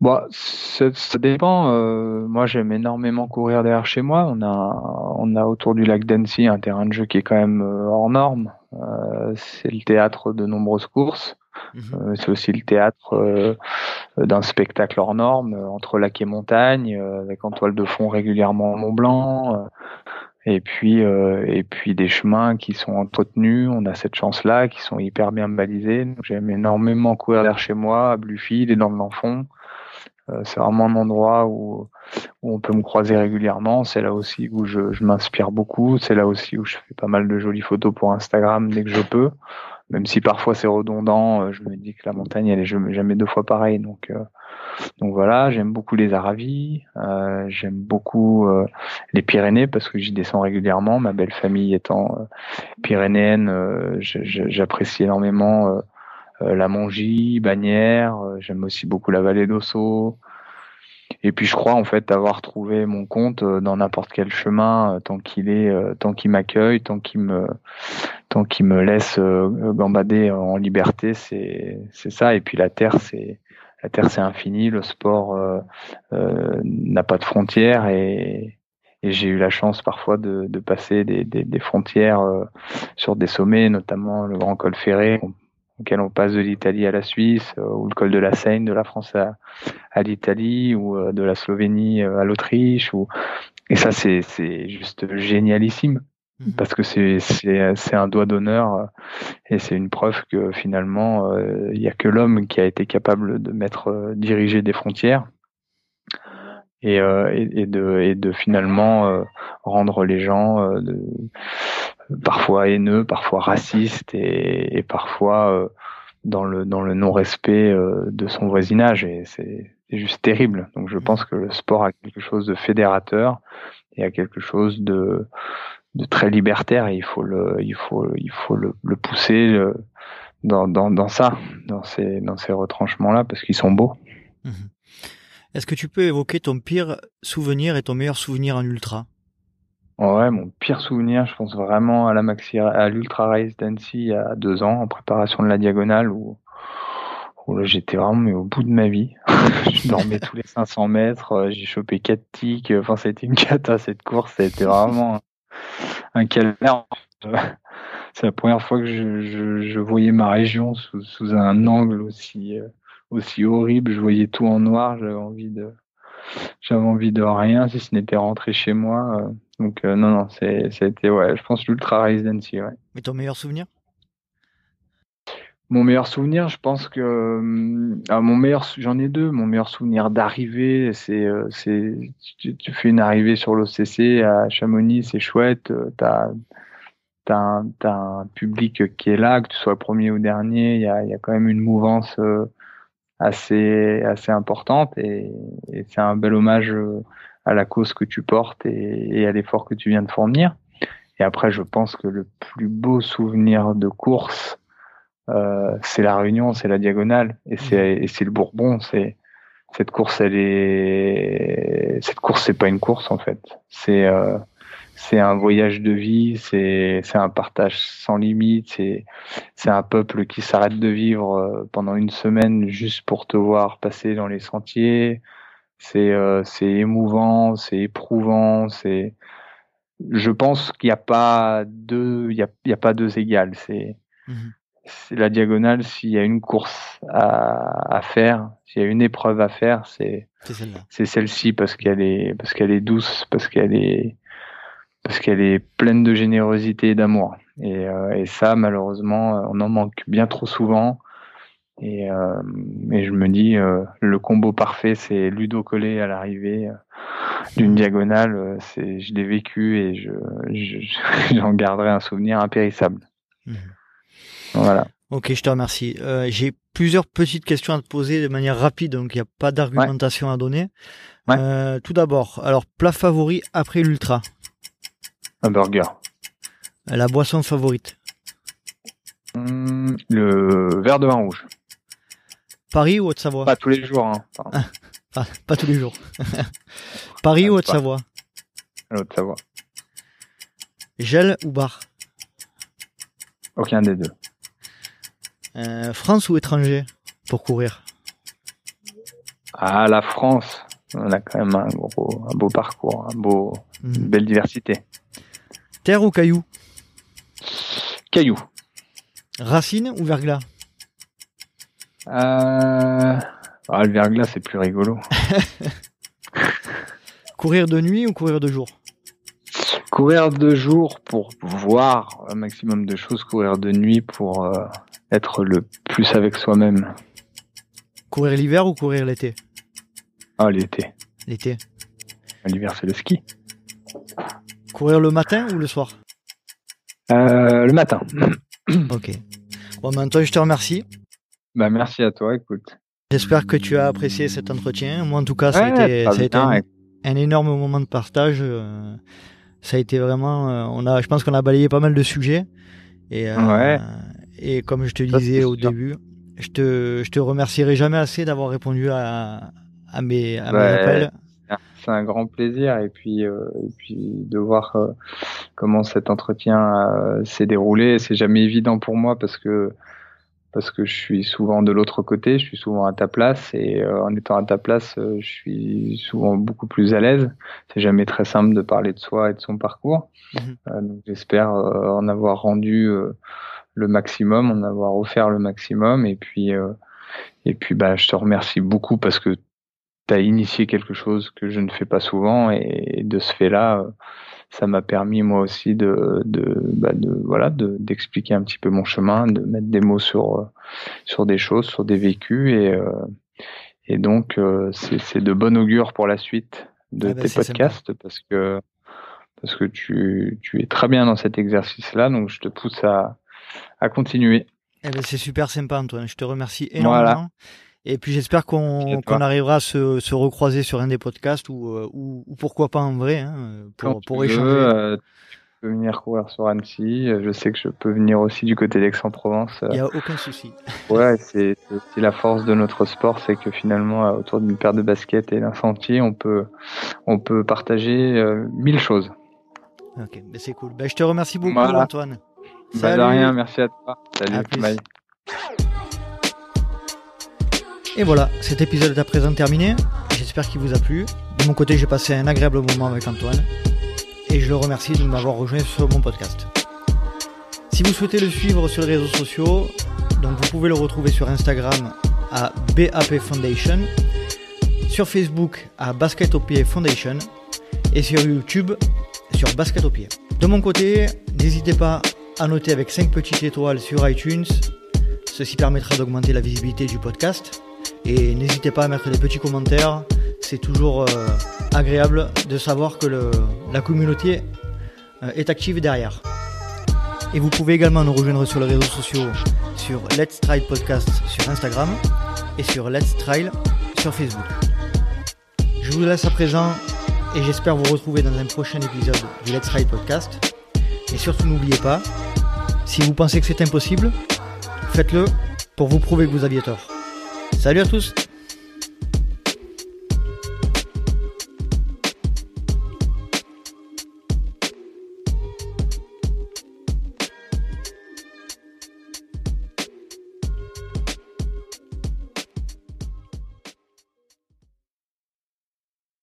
Bon, ça, ça dépend. Euh, moi, j'aime énormément courir derrière chez moi. On a, on a autour du lac d'Annecy un terrain de jeu qui est quand même hors norme. Euh, c'est le théâtre de nombreuses courses. Mhm. Euh, c'est aussi le théâtre euh, d'un spectacle hors norme euh, entre lac et montagne, avec en toile de fond régulièrement Mont Blanc. et puis, et puis des chemins qui sont entretenus. On a cette chance-là, qui sont hyper bien balisés. J'aime énormément courir vers chez moi, à Bluefield et dans le Lanfond. C'est vraiment un endroit où, où, on peut me croiser régulièrement. C'est là aussi où je, je m'inspire beaucoup. C'est là aussi où je fais pas mal de jolies photos pour Instagram dès que je peux même si parfois c'est redondant, euh, je me dis que la montagne elle est jamais deux fois pareille. Donc euh, donc voilà, j'aime beaucoup les Aravis, euh, j'aime beaucoup les Pyrénées parce que j'y descends régulièrement. Ma belle famille étant pyrénéenne, j'apprécie énormément la Mongie, Bagnères. j'aime aussi beaucoup la vallée d'Osso. Et puis je crois en fait avoir trouvé mon compte euh, dans n'importe quel chemin euh, tant qu'il est, euh, tant qu'il m'accueille, tant qu'il me, tant qu'il me laisse gambader en liberté, c'est c'est ça. Et puis la terre, c'est la terre, c'est infini. Le sport euh, n'a pas de frontières et, et j'ai eu la chance parfois de, de passer des, des, des frontières sur des sommets, notamment le Grand Col Ferré, auquel on passe de l'Italie à la Suisse, euh, ou le col de la Seine de la France à, à l'Italie, ou euh, de la Slovénie euh, à l'Autriche. Ou... Et ça, c'est, c'est juste génialissime, mhm. parce que c'est, c'est, c'est un doigt d'honneur, et c'est une preuve que finalement, il n'y a que l'homme qui a été capable de mettre, diriger des frontières. Et, et, de, et de finalement rendre les gens de, parfois haineux, parfois raciste et, et parfois euh, dans le dans le non-respect euh, de son voisinage. Et c'est juste terrible. Donc je pense que le sport a quelque chose de fédérateur et a quelque chose de de très libertaire. Et il faut le il faut il faut le, le pousser euh, dans, dans dans ça dans ces dans ces retranchements là parce qu'ils sont beaux. Mmh Est-ce que tu peux évoquer ton pire souvenir et ton meilleur souvenir en ultra? Ouais, mon pire souvenir, je pense vraiment à la maxi, à l'Ultra Race d'Annecy il y a deux ans, en préparation de la diagonale, où, où j'étais vraiment mais au bout de ma vie. je dormais tous les 500 mètres, euh, j'ai chopé quatre tics, enfin c'était une cata cette course, c'était vraiment un calvaire. C'est la première fois que je, je, je voyais ma région sous, sous, un angle aussi, euh, aussi horrible. Je voyais tout en noir. J'avais envie de, j'avais envie de rien si ce n'était rentrer chez moi. Euh, donc euh, non, non, c'est, ça a été, ouais, je pense l'Ultra Residency, ouais. Mais ton meilleur souvenir? Mon meilleur souvenir, je pense que euh, ah, mon meilleur, j'en ai deux. Mon meilleur souvenir d'arrivée, c'est, euh, c'est, tu, fais une arrivée sur l'OCC à Chamonix, c'est chouette. T'as, t'as un, t'as un public qui est là, que tu sois le premier ou dernier. Il y a, y a quand même une mouvance assez, assez importante et, et c'est un bel hommage à la cause que tu portes et, à l'effort que tu viens de fournir. Et après, je pense que le plus beau souvenir de course, euh, c'est la Réunion, c'est la diagonale, et c'est c'est le Bourbon. C'est cette course, elle est cette course, c'est pas une course en fait. C'est euh, c'est un voyage de vie, c'est c'est un partage sans limite, c'est c'est un peuple qui s'arrête de vivre euh, pendant une semaine juste pour te voir passer dans les sentiers. C'est euh, c'est émouvant, c'est éprouvant, c'est je pense qu'il n'y a pas deux il y a, il y a pas deux égales, c'est c'est la diagonale s'il y a une course à, à faire, s'il y a une épreuve à faire, c'est c'est celle-ci parce qu'elle est parce qu'elle est douce, parce qu'elle est parce qu'elle est pleine de générosité et d'amour. Et, euh, et ça, malheureusement, on en manque bien trop souvent. Et, euh, et je me dis, euh, le combo parfait, c'est Ludo Collet à l'arrivée euh, d'une diagonale. euh, C'est, je l'ai vécu et je, je- j'en garderai un souvenir impérissable. Mhm. Voilà. Ok, je te remercie. Euh, J'ai plusieurs petites questions à te poser de manière rapide, donc il n'y a pas d'argumentation à donner. Ouais. Euh, tout d'abord, alors plat favori après l'ultra, Un burger. la boisson favorite, Hum, le verre de vin rouge. Paris ou Haute-Savoie Pas tous les jours. Hein. Ah, pas tous les jours. Paris Ah, ou pas. Haute-Savoie savoir. Gel ou bar Aucun des deux. Euh, France ou étranger pour courir Ah, la France, on a quand même un gros, un beau parcours, un beau, une Mhm. belle diversité. Terre ou caillou Caillou. Racine ou verglas Euh... Ah, le verglas, c'est plus rigolo. Courir de nuit ou courir de jour Courir de jour pour voir un maximum de choses, courir de nuit pour euh, être le plus avec soi-même. Courir l'hiver ou courir l'été Ah, l'été. L'été. L'hiver, c'est le ski. Courir le matin ou le soir Euh, le matin. Ok. Bon, maintenant, je te remercie. Bah, merci à toi, écoute. J'espère que tu as apprécié cet entretien. Moi, en tout cas, ça a été, pas ça a été bien, un, énorme moment de partage. euh, ça a été vraiment, euh, on a, je pense qu'on a balayé pas mal de sujets. Et, euh, et comme je te Ça, disais au sûr. début, je te, je te remercierai jamais assez d'avoir répondu à, à mes, à mes Ouais. appels. C'est un grand plaisir et puis euh, et puis de voir euh, comment cet entretien euh, s'est déroulé. C'est jamais évident pour moi parce que parce que je suis souvent de l'autre côté, je suis souvent à ta place et en étant à ta place, je suis souvent beaucoup plus à l'aise. C'est jamais très simple de parler de soi et de son parcours. Mhm. Donc j'espère en avoir rendu le maximum, en avoir offert le maximum et puis et puis bah je te remercie beaucoup parce que as initié quelque chose que je ne fais pas souvent et de ce fait-là, euh, ça m'a permis moi aussi de, de, bah, de voilà, de d'expliquer un petit peu mon chemin, de mettre des mots sur euh, sur des choses, sur des vécus et euh, et donc euh, c'est de bon augure pour la suite de Ah bah, tes podcasts parce que parce que tu tu es très bien dans cet exercice-là, donc je te pousse à à continuer. Eh ben, c'est super sympa, Antoine. Je te remercie énormément. Voilà. Et puis j'espère qu'on qu'on arrivera à se, se recroiser sur un des podcasts ou, euh, ou, ou pourquoi pas en vrai hein, pour, Quand pour tu échanger. veux, euh, tu peux venir courir sur Annecy. Euh, Je sais que je peux venir aussi du côté d'Aix-en-Provence. Il Euh, n'y a aucun souci. Ouais, c'est la force de notre sport, c'est que finalement, autour d'une paire de baskets et d'un sentier, on peut, on peut partager euh, mille choses. Ok, ben, c'est cool. Ben, je te remercie beaucoup, Voilà. Antoine. Bah, de rien, merci à toi. Salut, À. Et voilà, cet épisode est à présent terminé. J'espère qu'il vous a plu. De mon côté, j'ai passé un agréable moment avec Antoine. Et je le remercie de m'avoir rejoint sur mon podcast. Si vous souhaitez le suivre sur les réseaux sociaux, donc vous pouvez le retrouver sur Instagram à BAP Foundation, sur Facebook à Basket au pied Foundation et sur YouTube sur Basket au pied. De mon côté, n'hésitez pas à noter avec 5 petites étoiles sur iTunes. Ceci permettra d'augmenter la visibilité du podcast. Et n'hésitez pas à mettre des petits commentaires. C'est toujours euh, agréable de savoir que le- la communauté euh, est active derrière. Et vous pouvez également nous rejoindre sur les réseaux sociaux sur Let's Trail Podcast sur Instagram et sur Let's Trail sur Facebook. Je vous laisse à présent et j'espère vous retrouver dans un prochain épisode du Let's Trail Podcast. Et surtout n'oubliez pas, si vous pensez que c'est impossible, faites-le pour vous prouver que vous aviez tort. Salut à tous